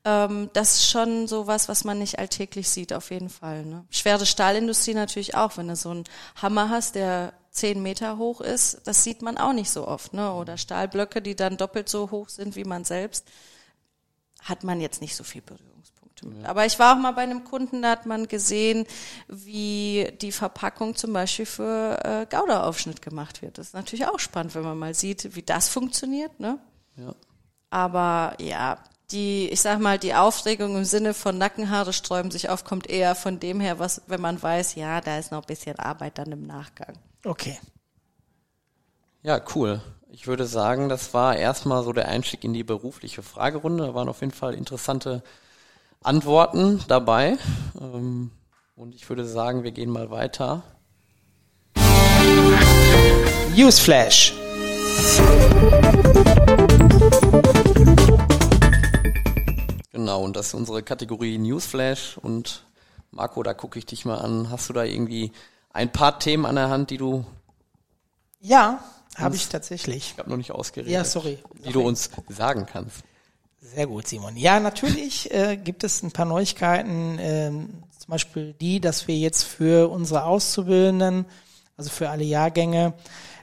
Ähm, das ist schon sowas, was man nicht alltäglich sieht, auf jeden Fall. Ne? Schwere Stahlindustrie natürlich auch. Wenn du so einen Hammer hast, der zehn Meter hoch ist, das sieht man auch nicht so oft. Ne? Oder Stahlblöcke, die dann doppelt so hoch sind wie man selbst hat man jetzt nicht so viel Berührungspunkte mit. Ja. Aber ich war auch mal bei einem Kunden, da hat man gesehen, wie die Verpackung zum Beispiel für äh, Gouda-Aufschnitt gemacht wird. Das ist natürlich auch spannend, wenn man mal sieht, wie das funktioniert. Ne? Ja. Aber ja, die, ich sag mal, die Aufregung im Sinne von Nackenhaare sträuben sich auf, kommt eher von dem her, was, wenn man weiß, ja, da ist noch ein bisschen Arbeit dann im Nachgang. Okay. Ja, cool. Ich würde sagen, das war erstmal so der Einstieg in die berufliche Fragerunde. Da waren auf jeden Fall interessante Antworten dabei. Ähm, und ich würde sagen, wir gehen mal weiter. Newsflash. Genau, und das ist unsere Kategorie Newsflash. Und Marco, da gucke ich dich mal an. Hast du da irgendwie ein paar Themen an der Hand, die du ja, habe ich tatsächlich. Ich habe noch nicht ausgeredet. Ja, sorry. Die du uns sagen kannst. Sehr gut, Simon. Ja, natürlich äh, gibt es ein paar Neuigkeiten, äh, zum Beispiel die, dass wir jetzt für unsere Auszubildenden, also für alle Jahrgänge,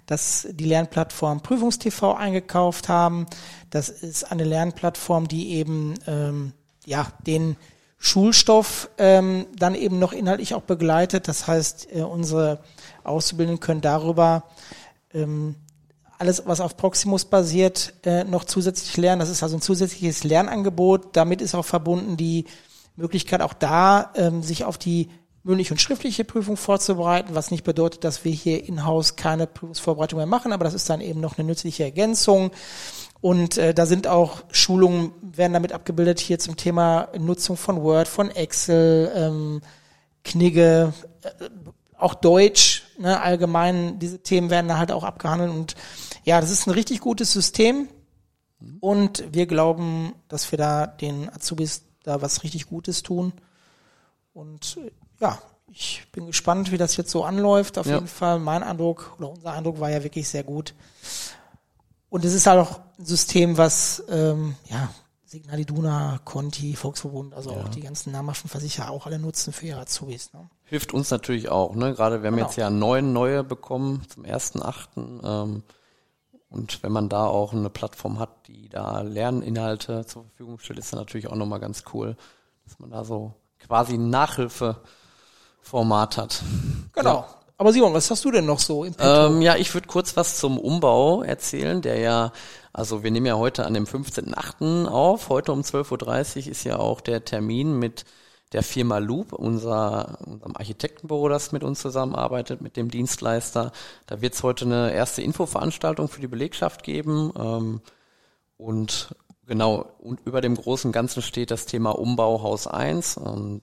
dass die Lernplattform Prüfungstv eingekauft haben. Das ist eine Lernplattform, die eben ähm, ja den Schulstoff ähm, dann eben noch inhaltlich auch begleitet. Das heißt, äh, unsere Auszubildenden können darüber ähm, alles, was auf Proximus basiert, äh, noch zusätzlich lernen. Das ist also ein zusätzliches Lernangebot. Damit ist auch verbunden die Möglichkeit, auch da ähm, sich auf die mündliche und schriftliche Prüfung vorzubereiten, was nicht bedeutet, dass wir hier in-house keine Prüfungsvorbereitung mehr machen, aber das ist dann eben noch eine nützliche Ergänzung. Und äh, da sind auch Schulungen, werden damit abgebildet hier zum Thema Nutzung von Word, von Excel, ähm, Knigge, äh, auch Deutsch, ne, allgemein, diese Themen werden da halt auch abgehandelt und ja, das ist ein richtig gutes System und wir glauben, dass wir da den Azubis da was richtig Gutes tun und ja, ich bin gespannt, wie das jetzt so anläuft. Auf ja. jeden Fall, mein Eindruck oder unser Eindruck war ja wirklich sehr gut. Und es ist halt auch ein System, was ähm, ja Signal Iduna, Conti, Volksverbund, also ja. auch die ganzen namhaften Versicherer auch alle nutzen für ihre Azubis. Ne? Hilft uns natürlich auch, ne? Gerade wir haben genau. jetzt ja neun neue bekommen zum ersten achten. Ähm, und wenn man da auch eine Plattform hat, die da Lerninhalte zur Verfügung stellt, ist das natürlich auch nochmal ganz cool, dass man da so quasi ein Nachhilfeformat hat. Genau. Ja. Aber Simon, was hast du denn noch so im ähm, Ja, ich würde kurz was zum Umbau erzählen, der ja, also wir nehmen ja heute an dem 15.8. auf. Heute um 12.30 Uhr ist ja auch der Termin mit der Firma Loop, unser, unserem Architektenbüro, das mit uns zusammenarbeitet, mit dem Dienstleister. Da wird es heute eine erste Infoveranstaltung für die Belegschaft geben. Ähm, und genau, und über dem großen Ganzen steht das Thema Umbau Haus 1. Und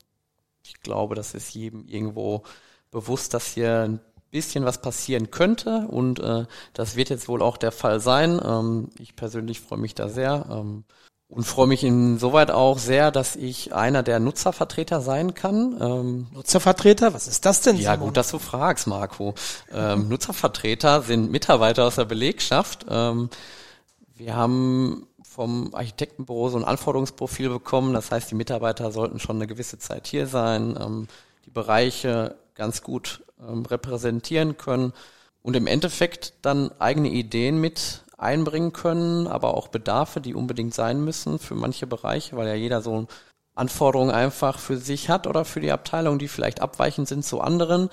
ich glaube, das ist jedem irgendwo bewusst, dass hier ein bisschen was passieren könnte und äh, das wird jetzt wohl auch der Fall sein. Ähm, ich persönlich freue mich da sehr ähm, und freue mich insoweit auch sehr, dass ich einer der Nutzervertreter sein kann. Ähm, Nutzervertreter? Was ist das denn? Ja, Simon? gut, dass du fragst, Marco. Ähm, Nutzervertreter sind Mitarbeiter aus der Belegschaft. Ähm, wir haben vom Architektenbüro so ein Anforderungsprofil bekommen. Das heißt, die Mitarbeiter sollten schon eine gewisse Zeit hier sein, ähm, die Bereiche ganz gut ähm, repräsentieren können und im Endeffekt dann eigene Ideen mit einbringen können, aber auch Bedarfe, die unbedingt sein müssen für manche Bereiche, weil ja jeder so Anforderungen einfach für sich hat oder für die Abteilung, die vielleicht abweichend sind zu anderen.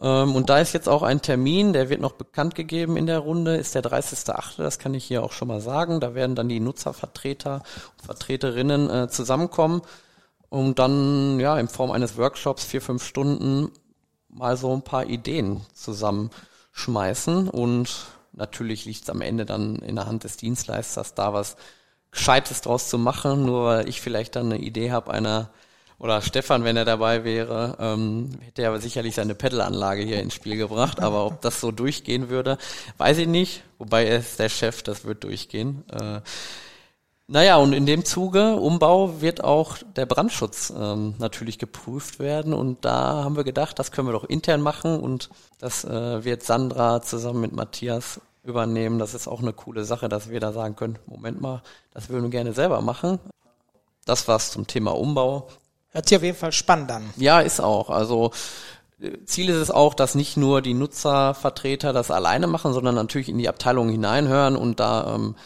Ähm, und da ist jetzt auch ein Termin, der wird noch bekannt gegeben in der Runde, ist der 30.8., das kann ich hier auch schon mal sagen. Da werden dann die Nutzervertreter und Vertreterinnen äh, zusammenkommen und dann ja in Form eines Workshops vier, fünf Stunden mal so ein paar Ideen zusammenschmeißen und natürlich liegt es am Ende dann in der Hand des Dienstleisters, da was Gescheites draus zu machen, nur weil ich vielleicht dann eine Idee habe einer oder Stefan, wenn er dabei wäre, ähm, hätte er sicherlich seine Pedal-Anlage hier ins Spiel gebracht. Aber ob das so durchgehen würde, weiß ich nicht. Wobei er ist der Chef, das wird durchgehen. Äh, naja, und in dem Zuge, Umbau, wird auch der Brandschutz ähm, natürlich geprüft werden. Und da haben wir gedacht, das können wir doch intern machen. Und das äh, wird Sandra zusammen mit Matthias übernehmen. Das ist auch eine coole Sache, dass wir da sagen können, Moment mal, das würden wir gerne selber machen. Das war's zum Thema Umbau. Hört sich auf jeden Fall spannend an. Ja, ist auch. Also äh, Ziel ist es auch, dass nicht nur die Nutzervertreter das alleine machen, sondern natürlich in die Abteilung hineinhören und da ähm,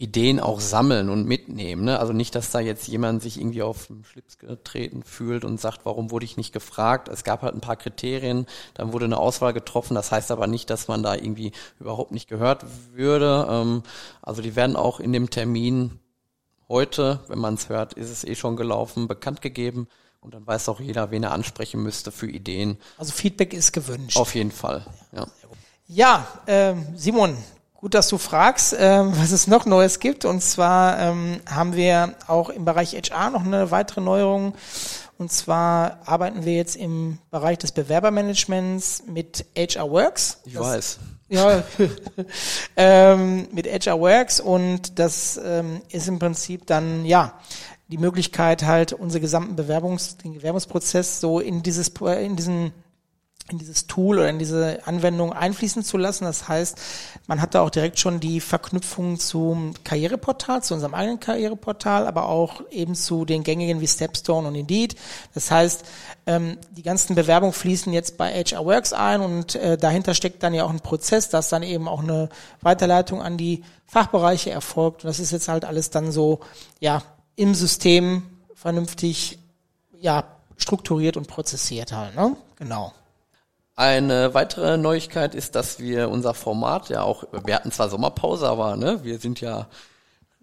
Ideen auch sammeln und mitnehmen. Ne? Also nicht, dass da jetzt jemand sich irgendwie auf den Schlips getreten fühlt und sagt, warum wurde ich nicht gefragt? Es gab halt ein paar Kriterien, dann wurde eine Auswahl getroffen. Das heißt aber nicht, dass man da irgendwie überhaupt nicht gehört würde. Ähm, also die werden auch in dem Termin heute, wenn man es hört, ist es eh schon gelaufen, bekannt gegeben. Und dann weiß auch jeder, wen er ansprechen müsste für Ideen. Also Feedback ist gewünscht. Auf jeden Fall, ja. Ja, ähm, Simon, gut, dass du fragst, ähm, [LAUGHS] was es noch Neues gibt. Und zwar ähm, haben wir auch im Bereich HR noch eine weitere Neuerung. Und zwar arbeiten wir jetzt im Bereich des Bewerbermanagements mit HR Works. Ich das, weiß. [LAUGHS] Ja, ähm, mit HR Works und das ähm, ist im Prinzip dann, ja, die Möglichkeit halt, unseren gesamten Bewerbungs-, den Bewerbungsprozess so in dieses, in diesen in dieses Tool oder in diese Anwendung einfließen zu lassen. Das heißt, man hat da auch direkt schon die Verknüpfung zum Karriereportal, zu unserem eigenen Karriereportal, aber auch eben zu den gängigen wie Stepstone und Indeed. Das heißt, ähm, die ganzen Bewerbungen fließen jetzt bei HR Works ein und äh, dahinter steckt dann ja auch ein Prozess, dass dann eben auch eine Weiterleitung an die Fachbereiche erfolgt. Das ist jetzt halt alles dann so, ja, im System vernünftig, ja, strukturiert und prozessiert halt, ne? Genau. Eine weitere Neuigkeit ist, dass wir unser Format ja auch, wir hatten zwar Sommerpause, aber ne, wir sind ja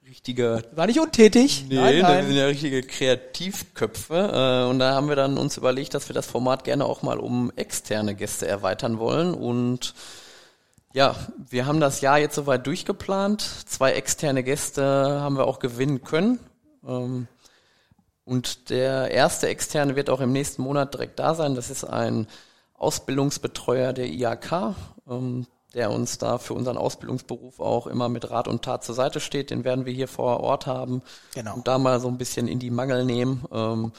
richtige. War nicht untätig. Nee, nein, nein. wir sind ja richtige Kreativköpfe. Äh, und da haben wir dann uns überlegt, dass wir das Format gerne auch mal um externe Gäste erweitern wollen. Und ja, wir haben das Jahr jetzt soweit durchgeplant. Zwei externe Gäste haben wir auch gewinnen können. Ähm, und der erste externe wird auch im nächsten Monat direkt da sein. Das ist ein Ausbildungsbetreuer der IAK, ähm, der uns da für unseren Ausbildungsberuf auch immer mit Rat und Tat zur Seite steht. Den werden wir hier vor Ort haben genau. und da mal so ein bisschen in die Mangel nehmen. Ähm,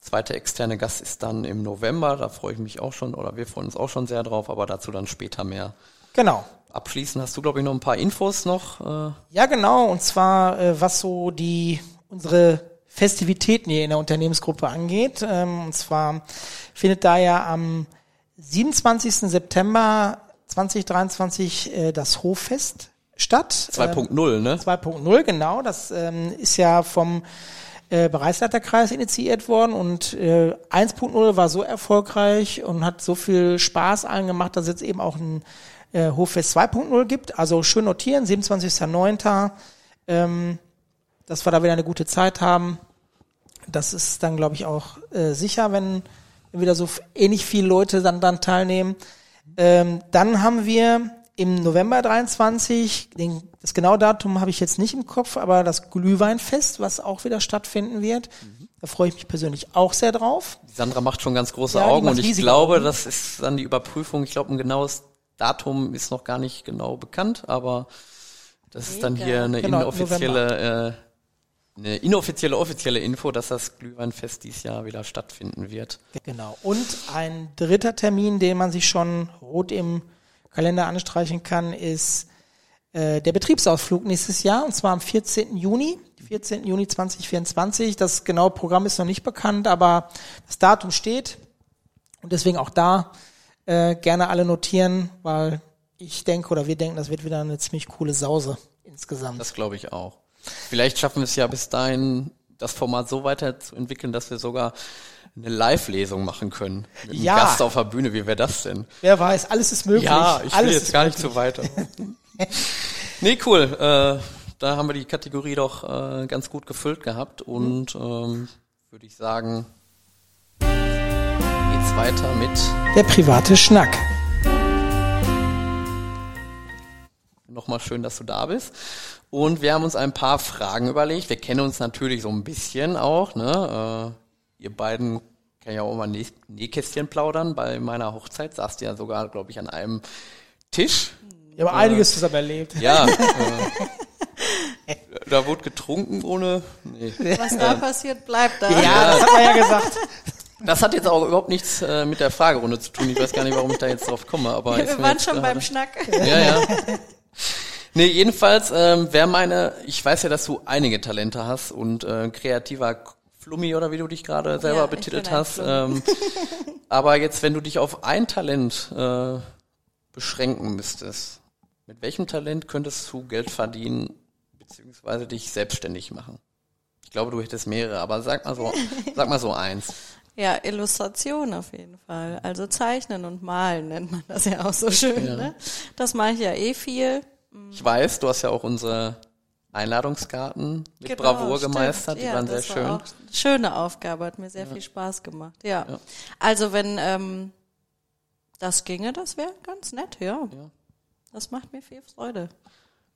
zweiter externe Gast ist dann im November, da freue ich mich auch schon oder wir freuen uns auch schon sehr drauf, aber dazu dann später mehr. Genau. Abschließend hast du, glaube ich, noch ein paar Infos noch. Äh ja, genau. Und zwar, äh, was so die unsere Festivitäten hier in der Unternehmensgruppe angeht. Ähm, und zwar findet da ja am 27. September 2023 äh, das Hoffest statt. 2.0, ähm, ne? 2.0, genau. Das ähm, ist ja vom äh, Bereichsleiterkreis initiiert worden und äh, 1.0 war so erfolgreich und hat so viel Spaß allen gemacht, dass es jetzt eben auch ein äh, Hoffest 2.0 gibt. Also schön notieren, 27.09. Ähm, dass wir da wieder eine gute Zeit haben. Das ist dann, glaube ich, auch äh, sicher, wenn wieder so ähnlich viele Leute dann, dann teilnehmen. Ähm, dann haben wir im November 23, den, das genaue Datum habe ich jetzt nicht im Kopf, aber das Glühweinfest, was auch wieder stattfinden wird. Mhm. Da freue ich mich persönlich auch sehr drauf. Sandra macht schon ganz große ja, Augen und ich glaube, Augen. das ist dann die Überprüfung. Ich glaube, ein genaues Datum ist noch gar nicht genau bekannt, aber das ist dann hier eine genau, inoffizielle äh, eine inoffizielle, offizielle Info, dass das Glühweinfest dieses Jahr wieder stattfinden wird. Genau. Und ein dritter Termin, den man sich schon rot im Kalender anstreichen kann, ist äh, der Betriebsausflug nächstes Jahr, und zwar am 14. Juni, 14. Juni 2024. Das genaue Programm ist noch nicht bekannt, aber das Datum steht. Und deswegen auch da äh, gerne alle notieren, weil ich denke oder wir denken, das wird wieder eine ziemlich coole Sause insgesamt. Das glaube ich auch. Vielleicht schaffen wir es ja bis dahin das Format so weiterzuentwickeln, dass wir sogar eine Live-Lesung machen können. Mit einem Ja. Gast auf der Bühne, wie wäre das denn? Wer weiß, alles ist möglich. Ja, ich will alles jetzt ist gar nicht so weiter. [LAUGHS] nee, cool. Äh, da haben wir die Kategorie doch äh, ganz gut gefüllt gehabt und ähm, würde ich sagen, geht's weiter mit Der private Schnack. Nochmal schön, dass du da bist. Und wir haben uns ein paar Fragen überlegt. Wir kennen uns natürlich so ein bisschen auch. Ne? Äh, ihr beiden kann ja auch mal Näh Nähkästchen plaudern. Bei meiner Hochzeit saßt ihr ja sogar, glaube ich, an einem Tisch. Wir haben einiges zusammen erlebt. Ja, äh, [LAUGHS] da wurde getrunken ohne. Nee. Was da passiert, bleibt da. Ja, das hat man ja gesagt. Das hat jetzt auch überhaupt nichts äh, mit der Fragerunde zu tun. Ich weiß gar nicht, warum ich da jetzt drauf komme. Aber ist Wir waren schon gerade- beim Schnack. Ja, ja. Nee, jedenfalls, ähm, wer meine, ich weiß ja, dass du einige Talente hast und äh, kreativer Flummi oder wie du dich gerade selber Ja, betitelt hast. Ähm, [LAUGHS] aber jetzt, wenn du dich auf ein Talent äh, beschränken müsstest, mit welchem Talent könntest du Geld verdienen beziehungsweise dich selbstständig machen? Ich glaube, du hättest mehrere, aber sag mal so, [LAUGHS] sag mal so eins. Ja, Illustration auf jeden Fall. Also Zeichnen und Malen nennt man das ja auch so schön. Ja. Ne? Das mache ich ja eh viel. Ich weiß, du hast ja auch unsere Einladungskarten mit Genau, Bravour stimmt. gemeistert, die ja, waren sehr das schön. War schöne Aufgabe, hat mir sehr viel Spaß gemacht. Ja. Ja. Also wenn ähm, das ginge, das wäre ganz nett, ja. Ja. Das macht mir viel Freude.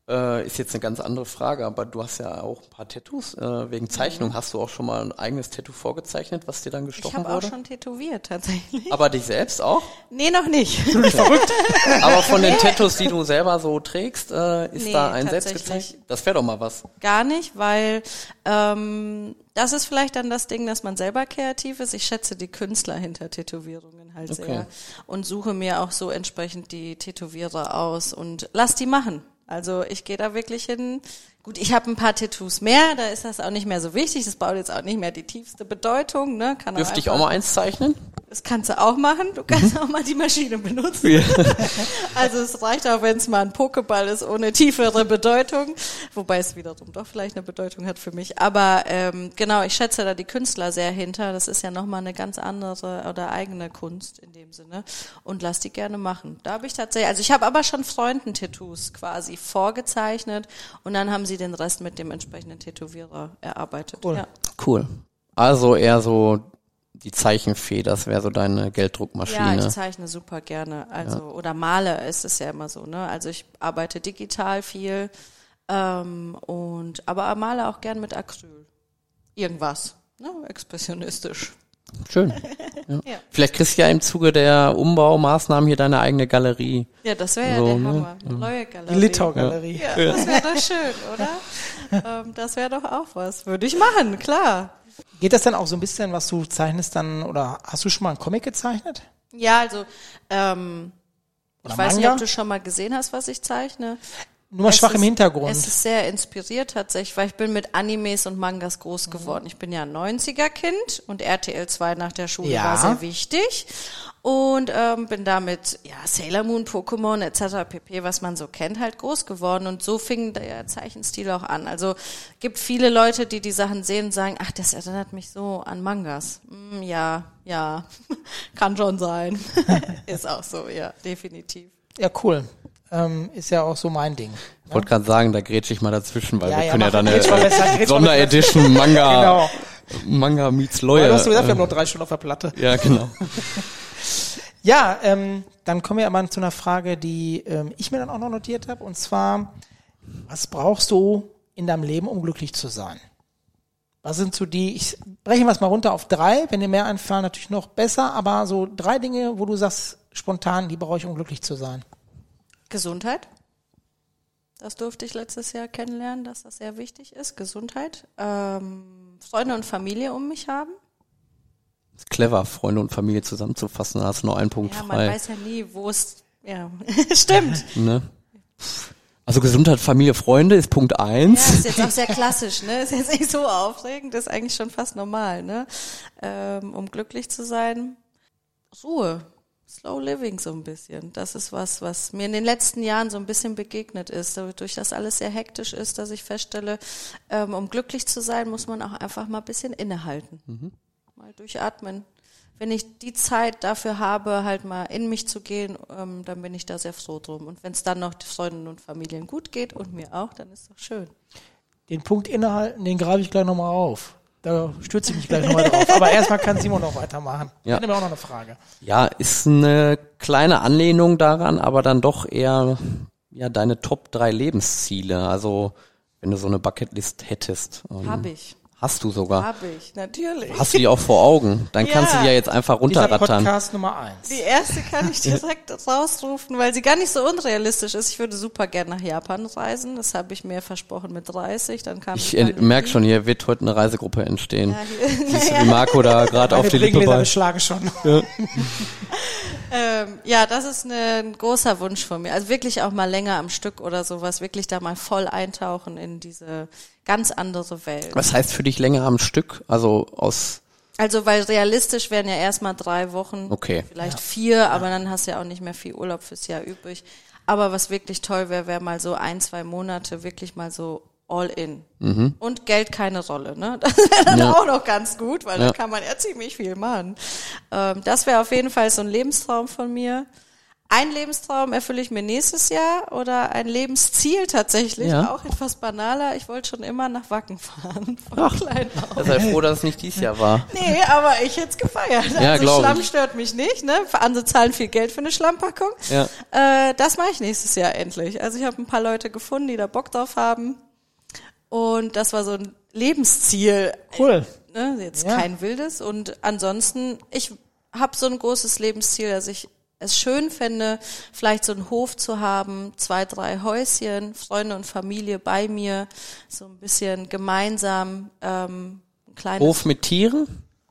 Äh, ist jetzt eine ganz andere Frage, aber du hast ja auch ein paar Tattoos. Äh, wegen Zeichnung hast du auch schon mal ein eigenes Tattoo vorgezeichnet, was dir dann Mhm. Ich gestochen habe auch wurde? schon tätowiert tatsächlich. aber dich selbst auch? Nee, noch nicht. [LAUGHS] aber von den Tattoos, die du selber so trägst, äh, ist Nee, da ein selbstgezeichnet? Das wäre doch mal was. Gar nicht, weil ähm, das ist vielleicht dann das Ding, dass man selber kreativ ist. Ich schätze die Künstler hinter Tätowierungen halt Okay. sehr und suche mir auch so entsprechend die Tätowierer aus und lass die machen. Also ich gehe da wirklich hin. Gut, ich habe ein paar Tattoos mehr, da ist das auch nicht mehr so wichtig. Das baut jetzt auch nicht mehr die tiefste Bedeutung. Ne? Kann Dürfte ich auch mal eins zeichnen? Das kannst du auch machen. Du kannst auch mal die Maschine benutzen. [LAUGHS] Also es reicht auch, wenn es mal ein Pokéball ist ohne tiefere Bedeutung, wobei es wiederum doch vielleicht eine Bedeutung hat für mich. Aber ähm, genau, ich schätze da die Künstler sehr hinter. Das ist ja nochmal eine ganz andere oder eigene Kunst in dem Sinne und lass die gerne machen. Da habe ich tatsächlich, also ich habe aber schon Freunden-Tattoos quasi vorgezeichnet und dann haben sie den Rest mit dem entsprechenden Tätowierer erarbeitet. Cool. Ja. Cool. Also eher so die Zeichenfee, das wäre so deine Ja, Gelddruckmaschine. ich zeichne super gerne. Also oder male ist es ja immer so, ne? Also ich arbeite digital viel ähm, und aber male auch gern mit Acryl. Irgendwas, ne? Expressionistisch. Schön. [LAUGHS] Ja. Ja. Vielleicht kriegst du ja im Zuge der Umbaumaßnahmen hier deine eigene Galerie. Ja, das wäre ja So, der ne? Hammer. Eine neue Galerie. Die Litau-Galerie. Ja, das wäre [LAUGHS] doch schön, oder? ähm, das wäre doch auch was. Würde ich machen, klar. Geht das dann auch so ein bisschen, was du zeichnest dann, oder hast du schon mal einen Comic gezeichnet? Ja, also ähm, Oder ich weiß nicht, Manga? ob du schon mal gesehen hast, was ich zeichne. Nur mal Es schwach im ist- Hintergrund. Es ist sehr inspiriert tatsächlich, weil ich bin mit Animes und Mangas groß geworden. Ich bin ja ein 90er-Kind und RTL 2 nach der Schule Ja. war sehr wichtig. Und ähm, bin damit, ja, Sailor Moon, Pokémon etc. pp., was man so kennt, halt groß geworden. Und so fing der Zeichenstil auch an. Also gibt viele Leute, die die Sachen sehen und sagen, ach, das erinnert mich so an Mangas. Hm, ja, ja, [LAUGHS] kann schon sein. [LAUGHS] ist auch so, ja, definitiv. ja, cool. Ähm, ist ja auch so mein Ding. Ich wollte gerade sagen, da grätsche ich mal dazwischen, weil Ja, wir ja, können ja dann eine mal Sonderedition Manga, [LAUGHS] Genau. Manga meets Lawyer. du hast gesagt, wir haben äh, noch drei Stunden auf der Platte. ja, genau. [LAUGHS] Ja, ähm, dann kommen wir aber zu einer Frage, die ähm, ich mir dann auch noch notiert habe. Und zwar, was brauchst du in deinem Leben, um glücklich zu sein? Was sind so die, ich breche was mal runter auf drei, wenn dir mehr einfallen, natürlich noch besser, aber so drei Dinge, wo du sagst, spontan, die brauche ich, um glücklich zu sein. Gesundheit. Das durfte ich letztes Jahr kennenlernen, dass das sehr wichtig ist. Gesundheit. Ähm, Freunde und Familie um mich haben. Ist clever, Freunde und Familie zusammenzufassen, da hast du noch einen Punkt Ja, man frei. weiß ja nie, wo es. Ja, [LAUGHS] stimmt. Ne? Also Gesundheit, Familie, Freunde ist Punkt Ja, eins. ist jetzt auch sehr klassisch, ne? Ist jetzt nicht so aufregend, ist eigentlich schon fast normal, ne? Ähm, um glücklich zu sein. Ruhe. Slow Living so ein bisschen. Das ist was, was mir in den letzten Jahren so ein bisschen begegnet ist. Dadurch, dass alles sehr hektisch ist, dass ich feststelle, ähm, um glücklich zu sein, muss man auch einfach mal ein bisschen innehalten. Mhm. Mal durchatmen. Wenn ich die Zeit dafür habe, halt mal in mich zu gehen, ähm, dann bin ich da sehr froh drum. Und wenn es dann noch Freunden und Familien gut geht und mir auch, dann ist doch schön. Den Punkt innehalten, den greife ich gleich nochmal auf. Da stürze ich mich gleich nochmal drauf. Aber erstmal kann Simon noch weitermachen. Ja. Ich habe auch noch eine Frage. Ja, ist eine kleine Anlehnung daran, aber dann doch eher ja deine Top drei Lebensziele. Also wenn du so eine Bucketlist hättest. Ähm, Habe ich. Hast du sogar. Habe ich, natürlich. Hast du die auch vor Augen? Dann ja. kannst du die ja jetzt einfach runterrattern. Podcast Nummer eins. Die erste kann ich direkt [LAUGHS] rausrufen, weil sie gar nicht so unrealistisch ist. Ich würde super gerne nach Japan reisen. Das habe ich mir versprochen mit 30. Dann kam ich äh, merke schon, hier wird heute eine Reisegruppe entstehen. Ja, Siehst du, [LAUGHS] wie Marco da gerade auf die Lippe bei. schlage schon. [LAUGHS] Ja. ähm, ja, das ist eine, ein großer Wunsch von mir. Also wirklich auch mal länger am Stück oder sowas. Wirklich da mal voll eintauchen in diese ganz andere Welt. Was heißt für dich länger am Stück? Also aus also weil realistisch wären ja erstmal drei Wochen, okay. vielleicht ja. vier, aber ja. dann hast du ja auch nicht mehr viel Urlaub fürs Jahr übrig. Aber was wirklich toll wäre, wäre mal so ein, zwei Monate wirklich mal so all in. Mhm. Und Geld keine Rolle, ne? [LAUGHS] Das wäre dann ja. auch noch ganz gut, weil dann kann man ja ziemlich viel machen. Ähm, das wäre auf jeden Fall so ein Lebenstraum von mir ein Lebenstraum erfülle ich mir nächstes Jahr oder ein Lebensziel tatsächlich, ja. auch etwas banaler. Ich wollte schon immer nach Wacken fahren. [LAUGHS] Von Ach, klein auf. Sei froh, dass es nicht dieses Jahr war. Nee, aber ich hätte es gefeiert. Ja, also Schlamm ich. stört mich nicht, ne? Andere zahlen viel Geld für eine Schlammpackung. Ja. Äh, das mache ich nächstes Jahr endlich. Also ich habe ein paar Leute gefunden, die da Bock drauf haben. Und das war so ein Lebensziel. Cool. Ne? Jetzt ja. kein wildes. Und ansonsten, ich habe so ein großes Lebensziel, dass ich es schön fände, vielleicht so einen Hof zu haben, zwei, drei Häuschen, Freunde und Familie bei mir, so ein bisschen gemeinsam ähm, ein kleines Hof mit Tieren?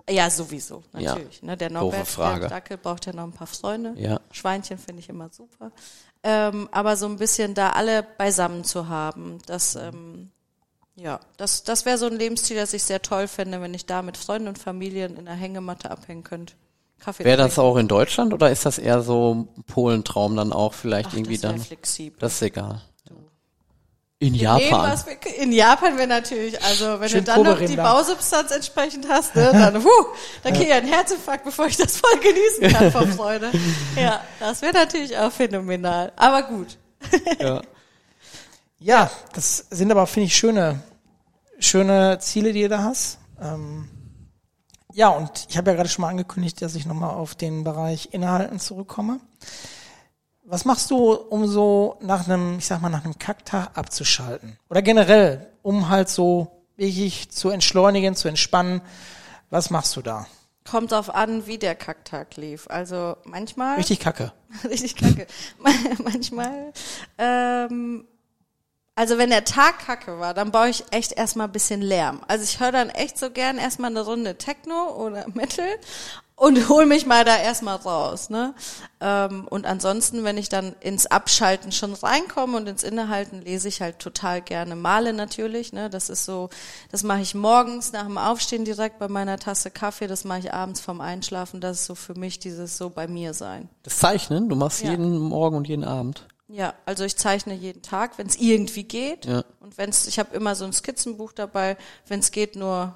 Ja, sowieso, natürlich. Ja. Ne? Der Norbert der Dackel braucht ja noch ein paar Freunde. Ja. Schweinchen finde ich immer super. Ähm, aber so ein bisschen da alle beisammen zu haben, das ähm, ja, das, das wäre so ein Lebensziel, das ich sehr toll fände, wenn ich da mit Freunden und Familien in der Hängematte abhängen könnte. Kaffee Wäre das auch in Deutschland oder ist das eher so Polentraum dann auch vielleicht Ach, irgendwie das dann? Flexibel. Das ist egal. In Japan. Wir, in Japan wäre natürlich, also wenn Schön du dann noch die Bausubstanz entsprechend hast, ne, dann, [LAUGHS] huh, dann kriege ich einen Herzinfarkt, bevor ich das voll genießen kann vor Freude. [LAUGHS] Ja, das wäre natürlich auch phänomenal. Aber gut. Ja. [LAUGHS] ja, das sind aber, finde ich, schöne, schöne Ziele, die du da hast. Ähm, ja, und ich habe ja gerade schon mal angekündigt, dass ich nochmal auf den Bereich Inhalten zurückkomme. Was machst du, um so nach einem, ich sag mal, nach einem Kacktag abzuschalten? Oder generell, um halt so wirklich zu entschleunigen, zu entspannen? Was machst du da? Kommt auf an, wie der Kacktag lief. Also manchmal. Richtig kacke. [LAUGHS] richtig kacke. manchmal ähm, also wenn der Tag kacke war, dann baue ich echt erstmal ein bisschen Lärm. Also ich höre dann echt so gern erstmal eine Runde Techno oder [LAUGHS] Metal und hol mich mal da erstmal raus. Ne? Ähm, und ansonsten, wenn ich dann ins Abschalten schon reinkomme und ins Innehalten, lese ich halt total gerne. Male natürlich. Ne? Das ist so, das mache ich morgens nach dem Aufstehen direkt bei meiner Tasse Kaffee. Das mache ich abends vorm Einschlafen. Das ist so für mich dieses so bei mir sein. Das Zeichnen, du machst ja. jeden Morgen und jeden Abend. Ja, also ich zeichne jeden Tag, wenn es irgendwie geht. Ja. Und wenn es, ich habe immer so ein Skizzenbuch dabei, wenn es geht, nur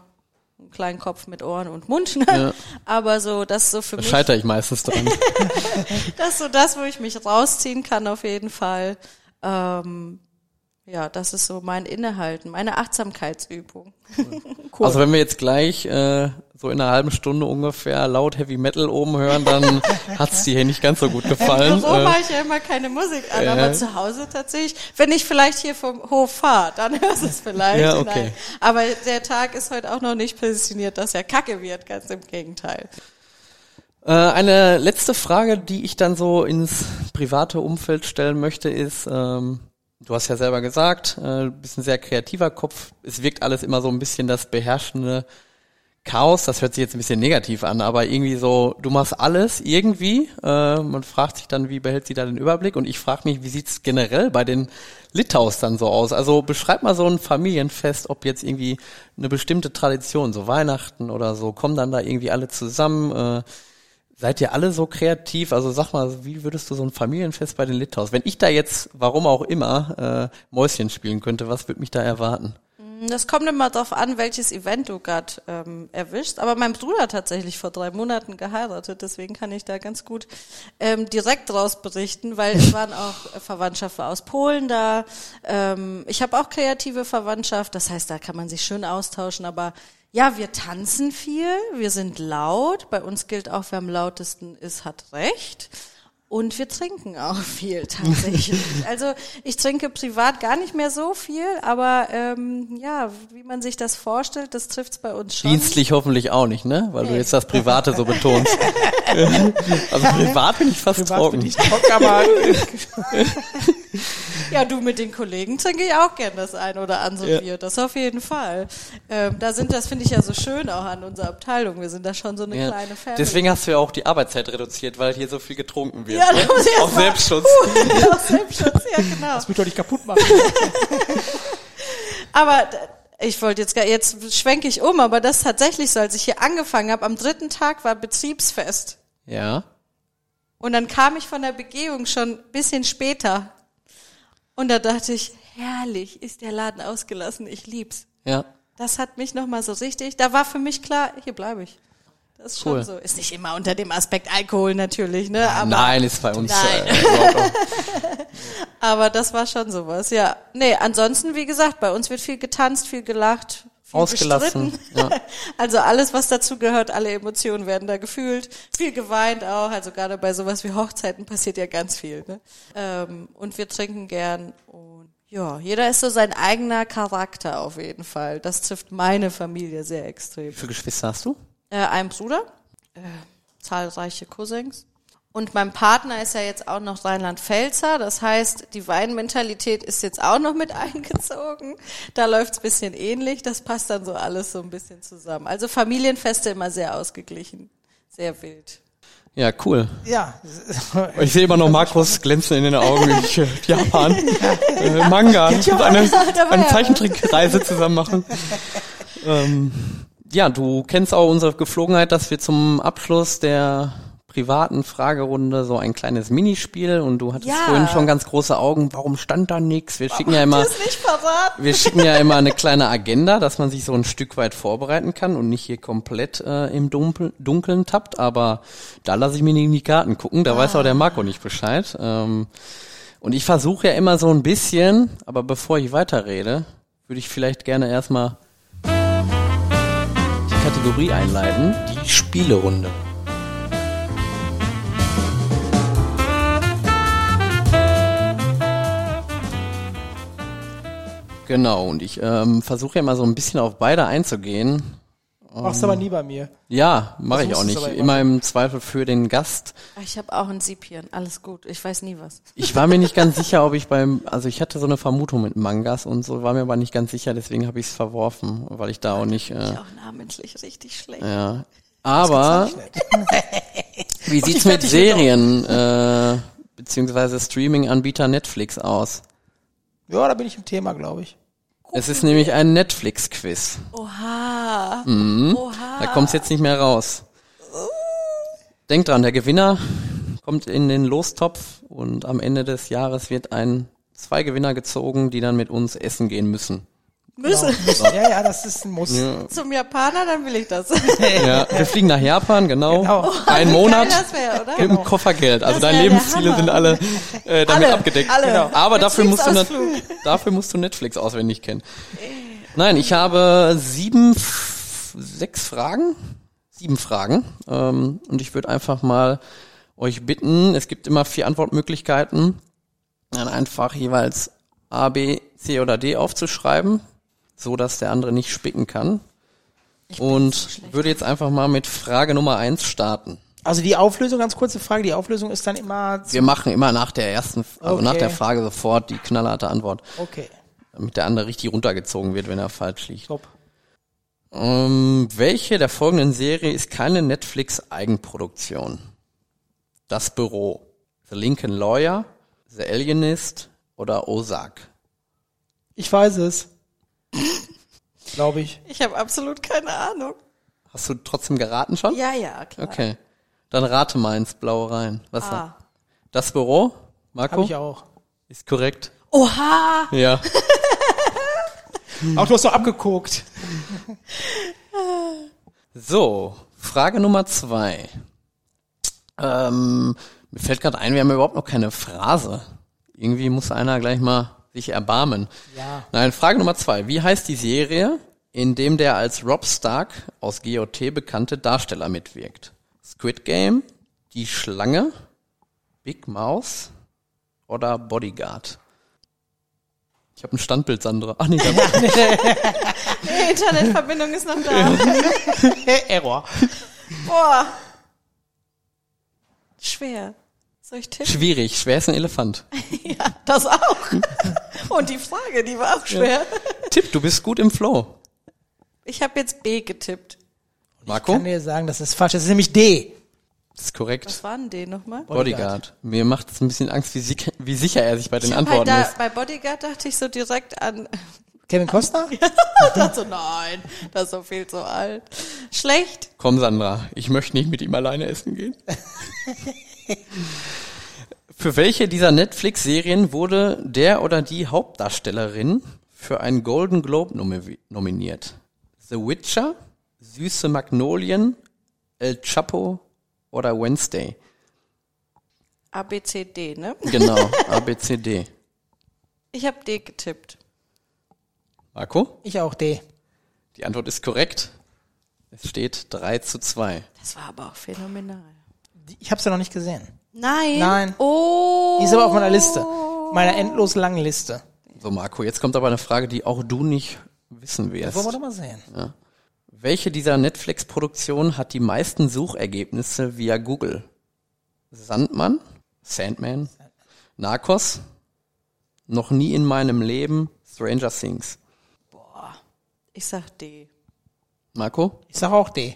einen kleinen Kopf mit Ohren und Mund. Ne? Ja. Aber so, das so für da mich. Scheitere ich meistens dran. [LAUGHS] das ist so das, wo ich mich rausziehen kann auf jeden Fall. Ähm, ja, das ist so mein Innehalten, meine Achtsamkeitsübung. cool. Also wenn wir jetzt gleich äh, so in einer halben Stunde ungefähr laut Heavy Metal oben hören, dann [LAUGHS] hat's dir hier nicht ganz so gut gefallen. Im Büro äh, mache ich ja immer keine Musik an, äh, aber zu Hause tatsächlich. Wenn ich vielleicht hier vom Hof fahre, dann [LAUGHS] hörst du es vielleicht. Ja, okay. Nein. Aber der Tag ist heute auch noch nicht positioniert, dass er kacke wird, ganz im Gegenteil. Äh, eine letzte Frage, die ich dann so ins private Umfeld stellen möchte, ist, ähm, Du hast ja selber gesagt, äh, bist ein sehr kreativer Kopf. Es wirkt alles immer so ein bisschen das beherrschende Chaos. Das hört sich jetzt ein bisschen negativ an, aber irgendwie so, du machst alles irgendwie. Äh, man fragt sich dann, wie behält sie da den Überblick? Und ich frage mich, wie sieht's generell bei den Litaus dann so aus? Also beschreib mal so ein Familienfest, ob jetzt irgendwie eine bestimmte Tradition, so Weihnachten oder so, kommen dann da irgendwie alle zusammen? Äh, Seid ihr alle so kreativ? Also sag mal, wie würdest du so ein Familienfest bei den Lithaus? Wenn ich da jetzt, warum auch immer, äh, Mäuschen spielen könnte, was würde mich da erwarten? Das kommt immer darauf an, welches Event du gerade ähm, erwischst. Aber mein Bruder hat tatsächlich vor drei Monaten geheiratet, deswegen kann ich da ganz gut ähm, direkt draus berichten, weil es waren auch Verwandtschaften aus Polen da. Ähm, ich habe auch kreative Verwandtschaft, das heißt, da kann man sich schön austauschen, aber ja, wir tanzen viel, wir sind laut. Bei uns gilt auch, wer am lautesten ist, hat recht. Und wir trinken auch viel [LAUGHS] tatsächlich. also ich trinke privat gar nicht mehr so viel, aber ähm, ja, wie man sich das vorstellt, das trifft's bei uns schon. Dienstlich hoffentlich auch nicht, ne? Weil du jetzt das Private so betonst. [LAUGHS] also privat bin ich fast Privat trocken. bin ich trocken, aber [LAUGHS] Ja, du mit den Kollegen trinke ich auch gern das ein oder andere Ja. Bier. Das auf jeden Fall. Ähm, da sind, das finde ich ja so schön auch an unserer Abteilung. Wir sind da schon so eine Ja. kleine Family. Deswegen hast du ja auch die Arbeitszeit reduziert, weil hier so viel getrunken wird. Ja, ne? [LAUGHS] Auf Selbstschutz. Aus Selbstschutz, ja genau. das wird doch nicht kaputt machen. [LAUGHS] Aber ich wollte jetzt, gar- jetzt schwenke ich um, aber das ist tatsächlich so, als ich hier angefangen habe, am dritten Tag war Betriebsfest. Ja. Und dann kam ich von der Begehung schon ein bisschen später. Und da dachte ich, herrlich, ist der Laden ausgelassen, ich lieb's. Ja. Das hat mich nochmal so richtig, da war für mich klar, hier bleibe ich. Das ist schon Cool. so. Ist nicht immer unter dem Aspekt Alkohol natürlich, ne? Aber, Nein, ist bei uns Nein. Äh, überhaupt auch- aber das war schon sowas, ja. Nee, ansonsten, wie gesagt, bei uns wird viel getanzt, viel gelacht, Ausgelassen, ja. [LAUGHS] Also alles, was dazu gehört, alle Emotionen werden da gefühlt. Viel geweint auch, also gerade bei sowas wie Hochzeiten passiert ja ganz viel. Ne? Ähm, und wir trinken gern und ja, jeder ist so sein eigener Charakter auf jeden Fall. Das trifft meine Familie sehr extrem. Wie viele Geschwister hast du? Äh, ein Bruder, äh, zahlreiche Cousins. Und mein Partner ist ja jetzt auch noch Rheinland-Pfälzer. Das heißt, die Weinmentalität ist jetzt auch noch mit [LAUGHS] eingezogen. Da läuft's bisschen ähnlich. Das passt dann so alles so ein bisschen zusammen. Also Familienfeste immer sehr ausgeglichen. Sehr wild. Ja, cool. Ja, [LAUGHS] Ich sehe immer noch Markus glänzen in den Augen. Ich, äh, Japan. [LAUGHS] Äh, Manga. Und eine, eine Zeichentrickreise zusammen machen. ähm, ja, du kennst auch unsere Geflogenheit, dass wir zum Abschluss der privaten Fragerunde so ein kleines Minispiel und du hattest Ja. vorhin schon ganz große Augen. Warum stand da nichts? Wir schicken ja immer, wir schicken ja immer eine kleine Agenda, dass man sich so ein Stück weit vorbereiten kann und nicht hier komplett äh, im Dunkel, Dunkeln tappt. Aber da lasse ich mir nicht in die Karten gucken. Da weiß auch der Marco nicht Bescheid. Ähm, und ich versuche ja immer so ein bisschen, aber bevor ich weiterrede, würde ich vielleicht gerne erstmal die Kategorie einleiten, die Spielerunde. Genau, und ich ähm, versuche ja mal so ein bisschen auf beide einzugehen. machst du aber nie bei mir. Ja, mache ich auch nicht. immer Immer im Zweifel für den Gast. Ich habe auch ein Siebchen. Alles gut. Ich weiß nie was. Ich war mir nicht [LAUGHS] ganz sicher, ob ich beim, also ich hatte so eine Vermutung mit Mangas und so, war mir aber nicht ganz sicher, deswegen habe ich es verworfen, weil ich da auch nicht, Ich äh, auch namentlich richtig schlecht. ja. Aber wie [LAUGHS] sieht's mit Serien äh, beziehungsweise Streaming-Anbieter Netflix aus? Ja, da bin ich im Thema, glaube ich. Es ist nämlich ein Netflix-Quiz. Oha. Mhm. Oha. Da kommt's jetzt nicht mehr raus. Denkt dran, der Gewinner kommt in den Lostopf und am Ende des Jahres wird ein zwei Gewinner gezogen, die dann mit uns essen gehen müssen. Müssen. Genau. [LAUGHS] Ja, ja, das ist ein Muss. Zum Japaner, dann will ich das. [LAUGHS] Ja, wir fliegen nach Japan, genau. Genau. Ein Wie Monat geil das wäre, oder? mit dem Koffergeld. Also deine wär Lebensziele sind alle äh, [LAUGHS] damit Alle, abgedeckt. alle. Genau. Aber dafür musst, du dafür musst du Netflix auswendig kennen. Nein, ich habe sieben, sechs Fragen, sieben Fragen. Ähm, und ich würde einfach mal euch bitten, es gibt immer vier Antwortmöglichkeiten, dann einfach jeweils A, B, C oder D aufzuschreiben, so dass der andere nicht spicken kann. Und würde jetzt einfach mal mit Frage Nummer eins starten. Also die Auflösung, ganz kurze Frage, die Auflösung ist dann immer, Wir machen immer nach der ersten, also Okay. nach der Frage sofort die knallharte Antwort, okay, damit der andere richtig runtergezogen wird, wenn er falsch liegt. top. Ähm, welche der folgenden Serie ist keine Netflix-Eigenproduktion? Das Büro, The Lincoln Lawyer, The Alienist oder Ozark? Ich weiß es. Glaube ich. Ich habe absolut keine Ahnung. Hast du trotzdem geraten schon? Ja, ja, klar. Okay. Dann rate mal ins Blaue rein. Was Ah. Das Büro, Marco? Habe ich auch. Ist korrekt. Oha! Ja. Auch du hast doch abgeguckt. So, Frage Nummer zwei. Ähm, mir fällt gerade ein, wir haben überhaupt noch keine Phrase. Irgendwie muss einer gleich mal sich erbarmen. Ja. Nein, Frage Nummer zwei. Wie heißt die Serie, in dem der als Rob Stark aus GOT bekannte Darsteller mitwirkt? Squid Game, Die Schlange, Big Mouse oder Bodyguard? Ich habe ein Standbild, Sandra. Ach nee, da [LAUGHS] [LAUGHS] Die Internetverbindung ist noch da. [LAUGHS] Error. Boah. Schwer. Soll ich tippen? schwierig. Schwer ist ein Elefant. [LAUGHS] Ja, das auch. Und die Frage, die war auch schwer. Tipp, du bist gut im Flow. Ich habe jetzt B getippt. Ich Marco? kann dir sagen, das ist falsch. Das ist nämlich D. Das ist korrekt. Was war denn D nochmal? Bodyguard. Mir macht es ein bisschen Angst, wie, sicher, wie sicher er sich bei den Ich Antworten halt ist. da, bei Bodyguard dachte ich so direkt an, [LAUGHS] Kevin Costner? [LAUGHS] ich dachte so, nein, das ist so viel zu alt. Schlecht. Komm, Sandra, ich möchte nicht mit ihm alleine essen gehen. [LAUGHS] für welche dieser Netflix-Serien wurde der oder die Hauptdarstellerin für einen Golden Globe nomi nominiert? The Witcher, Süße Magnolien, El Chapo oder Wednesday? A, B, C, D, ne? Genau, [LAUGHS] A, B, C, D. Ich habe D getippt. Marco? Ich auch D. Die Antwort ist korrekt. Es steht 3 zu 2. Das war aber auch phänomenal. Ich habe ja noch nicht gesehen. Nein. Nein. Oh. Die ist aber auf meiner Liste. Meiner endlos langen Liste. So, Marco, jetzt kommt aber eine Frage, die auch du nicht wissen wirst. Wollen wir doch mal sehen. Welche dieser Netflix-Produktionen hat die meisten Suchergebnisse via Google? Sandmann, Sandman, Narcos, Noch nie in meinem Leben, Stranger Things. Ich sag D. Marco? Ich sage auch D.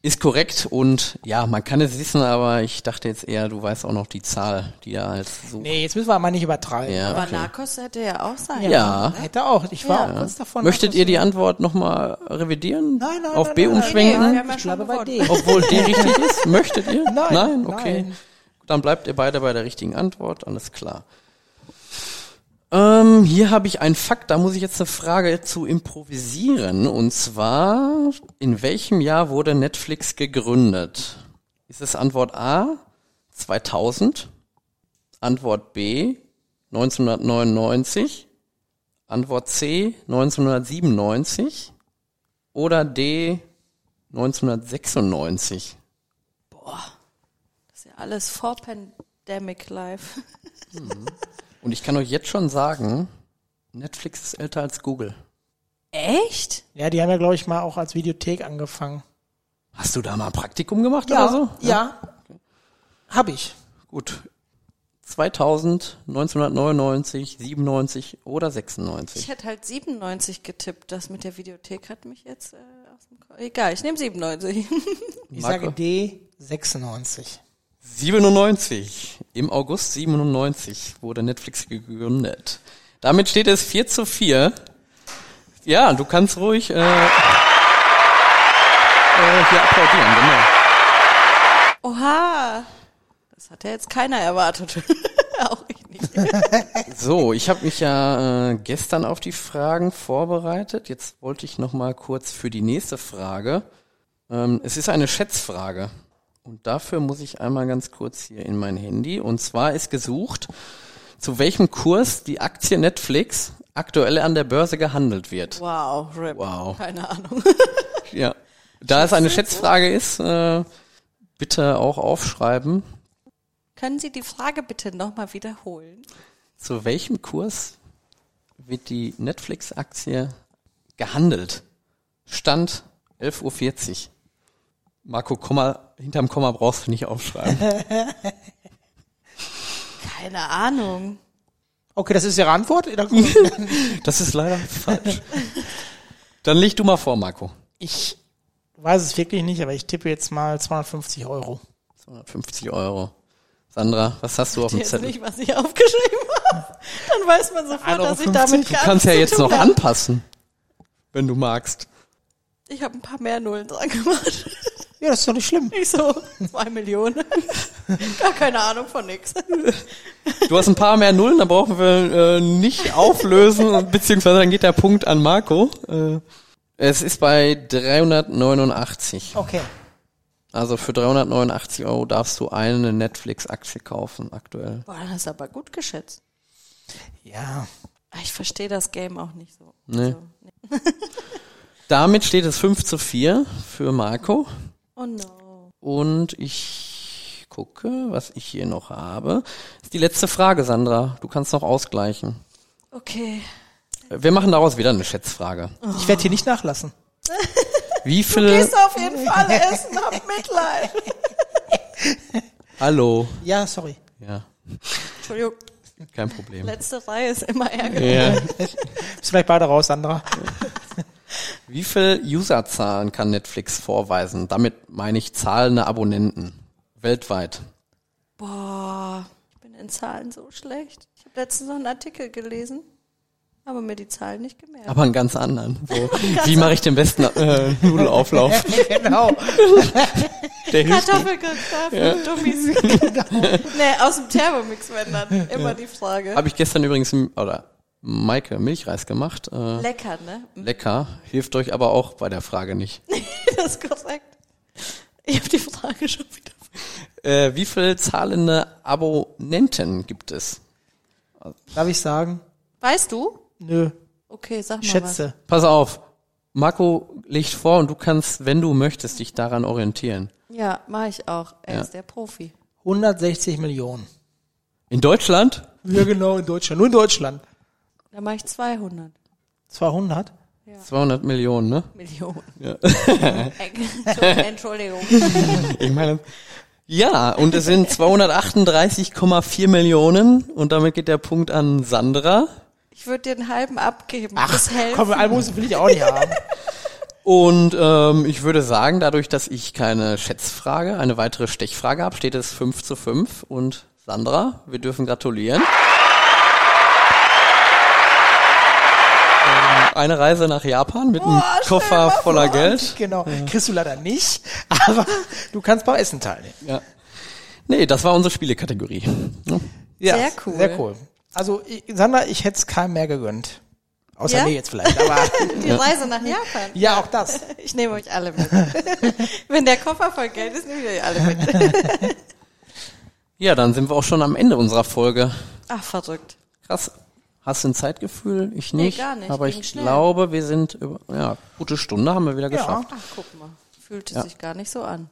Ist korrekt und ja, man kann es wissen, aber ich dachte jetzt eher, du weißt auch noch die Zahl, die da als Such... Nee, jetzt müssen wir mal nicht übertreiben. Ja, Aber okay. Narcos hätte ja auch sein Ja. können. Hätte auch. Ich war Ja. auch kurz davon. Möchtet ihr die Narcos- Antwort nochmal revidieren? Nein, nein, Auf nein, B nein, nein. umschwenken? Haben ja Ich bleibe bei. D. Obwohl D richtig ist? Möchtet ihr? [LAUGHS] Nein, Nein? Okay. nein. Dann bleibt ihr beide bei der richtigen Antwort, alles klar. Ähm, hier habe ich einen Fakt, da muss ich jetzt eine Frage zu improvisieren. Und zwar, in welchem Jahr wurde Netflix gegründet? Ist es Antwort A 2000? Antwort B 1999? Antwort C 1997? Oder D 1996? Das ist ja alles vor Pandemic Life. Und ich kann euch jetzt schon sagen, Netflix ist älter als Google. Echt? Ja, die haben ja, glaube ich, mal auch als Videothek angefangen. Hast du da mal ein Praktikum gemacht oder so? Ja. Hab ich. Gut. 2000, 1999, 97 oder 96. Ich hätte halt 97 getippt. Das mit der Videothek hat mich jetzt äh, aus dem Ko Egal, ich nehme [LAUGHS] 97. Ich Marco? sage D 96. 97. Im August 97 wurde Netflix gegründet. Damit steht es 4 zu 4. Ja, du kannst ruhig äh, äh, hier applaudieren, genau. Oha! Das hat ja jetzt keiner erwartet. [LAUGHS] Auch ich nicht. [LAUGHS] So, ich habe mich ja äh, gestern auf die Fragen vorbereitet. Jetzt wollte ich noch mal kurz für die nächste Frage. Ähm, es ist eine Schätzfrage. Und dafür muss ich einmal ganz kurz hier in mein Handy. Und zwar ist gesucht, zu welchem Kurs die Aktie Netflix aktuell an der Börse gehandelt wird. Wow, RIP. Wow. Keine Ahnung. [LAUGHS] Ja. Da es eine Schätzfrage ist, äh, bitte auch aufschreiben. Können Sie die Frage bitte nochmal wiederholen? Zu welchem Kurs wird die Netflix-Aktie gehandelt? Stand 11.40 Uhr. Marco, Komma, hinterm Komma brauchst du nicht aufschreiben. [LAUGHS] Keine Ahnung. Okay, das ist Ihre Antwort? [LAUGHS] Das ist leider falsch. Dann leg du mal vor, Marco. Ich weiß es wirklich nicht, aber ich tippe jetzt mal 250 Euro. 250 Euro. Sandra, was hast du auf dem Zettel? nicht, was ich aufgeschrieben habe. Dann weiß man sofort, dass ich 1,50 damit Du gar kannst ja jetzt noch anpassen, wenn du magst. Ich habe ein paar mehr Nullen dran gemacht. Ja, das ist doch nicht schlimm. Ich so, zwei Millionen. [LAUGHS] Gar keine Ahnung von nix. Du hast ein paar mehr Nullen, da brauchen wir äh, nicht auflösen, [LAUGHS] beziehungsweise dann geht der Punkt an Marco. Äh, es ist bei 389. Okay. Also für 389 Euro darfst du eine Netflix-Aktie kaufen aktuell. Boah, das ist aber gut geschätzt. Ja. Ich verstehe das Game auch nicht so. Nee. Also, nee. [LAUGHS] Damit steht es 5 zu 4 für Marco. Oh no. Und ich gucke, was ich hier noch habe. Das ist die letzte Frage, Sandra. Du kannst noch ausgleichen. Okay. Wir machen daraus wieder eine Schätzfrage. Ich werde hier nicht nachlassen. [LAUGHS] Wie Du viel... gehst auf jeden Fall essen, hab Mitleid. [LAUGHS] Hallo. Ja, sorry. Ja, Entschuldigung, kein Problem. letzte Reihe ist immer ärgerlich. Ja. Bist vielleicht beide raus, Sandra. [LAUGHS] Wie viel Userzahlen kann Netflix vorweisen? Damit meine ich zahlende Abonnenten. Weltweit. Boah, ich bin in Zahlen so schlecht. Ich habe letztens noch einen Artikel gelesen, aber mir die Zahlen nicht gemerkt. Aber einen ganz anderen. So, [LAUGHS] wie mache ich den besten äh, Nudelauflauf? [LAUGHS] genau. [LAUGHS] Der. Kartoffelgriff für Dummies. nee, aus dem Thermomix, wenn dann. Immer die Frage. Habe ich gestern übrigens, m- oder Maike, Milchreis gemacht. Äh, Lecker, ne? lecker. Hilft euch aber auch bei der Frage nicht. [LAUGHS] Das ist korrekt. Ich habe die Frage schon wieder. Äh, wie viel zahlende Abonnenten gibt es? Darf ich sagen? Weißt du? Nö. Okay, sag mal Schätze. Pass auf. Marco legt vor und du kannst, wenn du möchtest, dich daran orientieren. was. Ja, mache ich auch. Er Ja. ist der Profi. 160 Millionen. In Deutschland? Ja, genau, in Deutschland. Nur in Deutschland. Da mache ich 200 200? 200 Millionen, ne? Millionen. Ja. [LAUGHS] Entschuldigung. [LAUGHS] Ich meine, ja, und es sind 238,4 Millionen und damit geht der Punkt an Sandra. Ich würde dir einen halben abgeben. das helfen. komm, Almosen will ich auch nicht haben. Und ähm, ich würde sagen, dadurch, dass ich keine Schätzfrage, eine weitere Stechfrage habe, steht es 5 zu 5. Und Sandra, wir dürfen gratulieren. Eine Reise nach Japan mit einem Koffer voller vor. Geld. Genau. Kriegst du leider nicht, [LAUGHS] aber du kannst beim Essen teilnehmen. Ja. Nee, das war unsere Spielekategorie. Ja. Ja, Sehr cool. Sehr cool. Also, ich, Sandra, ich hätte es keinem mehr gegönnt. Außer Ja? mir jetzt vielleicht, aber [LAUGHS] Die Reise nach Japan. ja, auch das. [LAUGHS] Ich nehme euch alle mit. Wenn der Koffer voll Geld ist, nehme ich euch alle mit. ja, dann sind wir auch schon am Ende unserer Folge. Ach, verrückt. Krass. Hast du ein Zeitgefühl? Ich Nee, nicht. gar nicht. Aber Ging ich schnell. glaube, wir sind über, ja, gute Stunde haben wir wieder geschafft. Ach, guck mal. Fühlte Ja. sich gar nicht so an.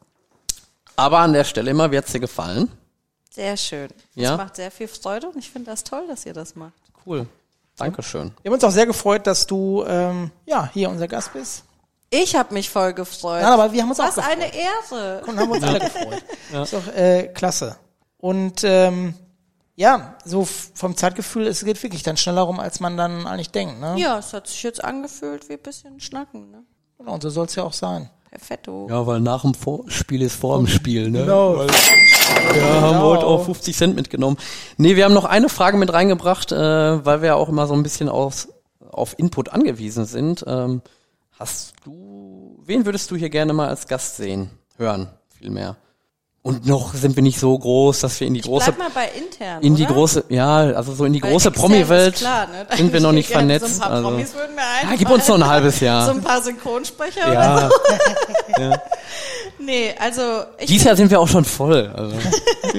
Aber an der Stelle immer, wie hat's dir gefallen? Sehr schön. Ja? Das macht sehr viel Freude und ich finde das toll, dass ihr das macht. Cool. Dankeschön. Wir haben uns auch sehr gefreut, dass du ähm, ja hier unser Gast bist. Ich habe mich voll gefreut. Ja, aber wir haben uns auch Was gefreut. eine Ehre. und haben uns [LAUGHS] alle gefreut. Ist doch äh, klasse. Und ähm, ja, so vom Zeitgefühl, es geht wirklich dann schneller rum, als man dann eigentlich denkt. Ne? Ja, es hat sich jetzt angefühlt wie ein bisschen Schnacken. Ne? Genau, und so soll es ja auch sein. Perfetto. Ja, weil nach dem Vor Spiel ist vor dem Spiel, ne? Genau. Weil, ja, haben wir heute auch 50 Cent mitgenommen. Nee, wir haben noch eine Frage mit reingebracht, äh, weil wir ja auch immer so ein bisschen aus, auf Input angewiesen sind. Ähm, hast du, wen würdest du hier gerne mal als Gast sehen, hören, vielmehr? Und noch sind wir nicht so groß, dass wir in die große, Bleib mal bei intern, in die oder? große, ja, also so in die Weil große Promi-Welt ne? Sind wir noch [LAUGHS] nicht ich vernetzt. So also, ja, gib uns noch ein halbes Jahr. So ein paar Synchronsprecher oder [LAUGHS] ja, Nee, also ich, dieses Jahr sind wir auch schon voll. Also.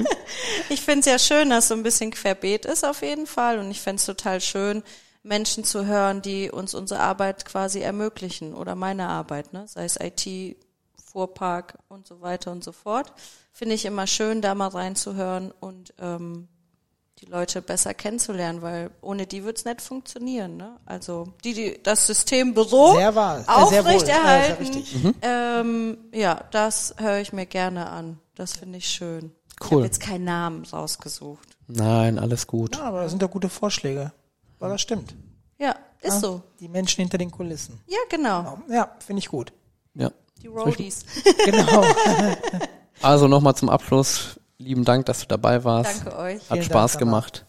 [LAUGHS] ich finde es ja schön, dass so ein bisschen querbeet ist auf jeden Fall. Und ich fände es total schön, Menschen zu hören, die uns unsere Arbeit quasi ermöglichen oder meine Arbeit, ne? sei es IT, Fuhrpark und so weiter und so fort. Finde ich immer schön, da mal reinzuhören und ähm, die Leute besser kennenzulernen, weil ohne die wird's nicht funktionieren. Ne? Also die, die das System Büro Sehr wahr. Sehr wohl. aufrechterhalten, Ja, sehr richtig. ähm, ja, das höre ich mir gerne an. Das finde ich schön. Ich Cool. habe jetzt keinen Namen rausgesucht. Nein, alles gut. Ja, aber das sind doch gute Vorschläge. Aber das stimmt. Ja, ist so. Die Menschen hinter den Kulissen. Ja, genau. Ja, finde ich gut. Ja. Die Roadies. [LAUGHS] [LAUGHS] Genau. Also nochmal zum Abschluss. Lieben Dank, dass du dabei warst. Danke euch. Hat Vielen Spaß Dank, gemacht.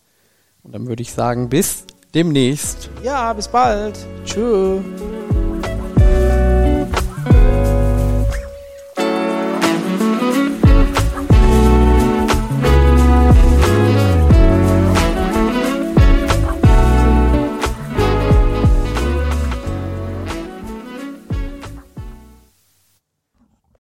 Und dann würde ich sagen, bis demnächst. ja, bis bald. Tschö.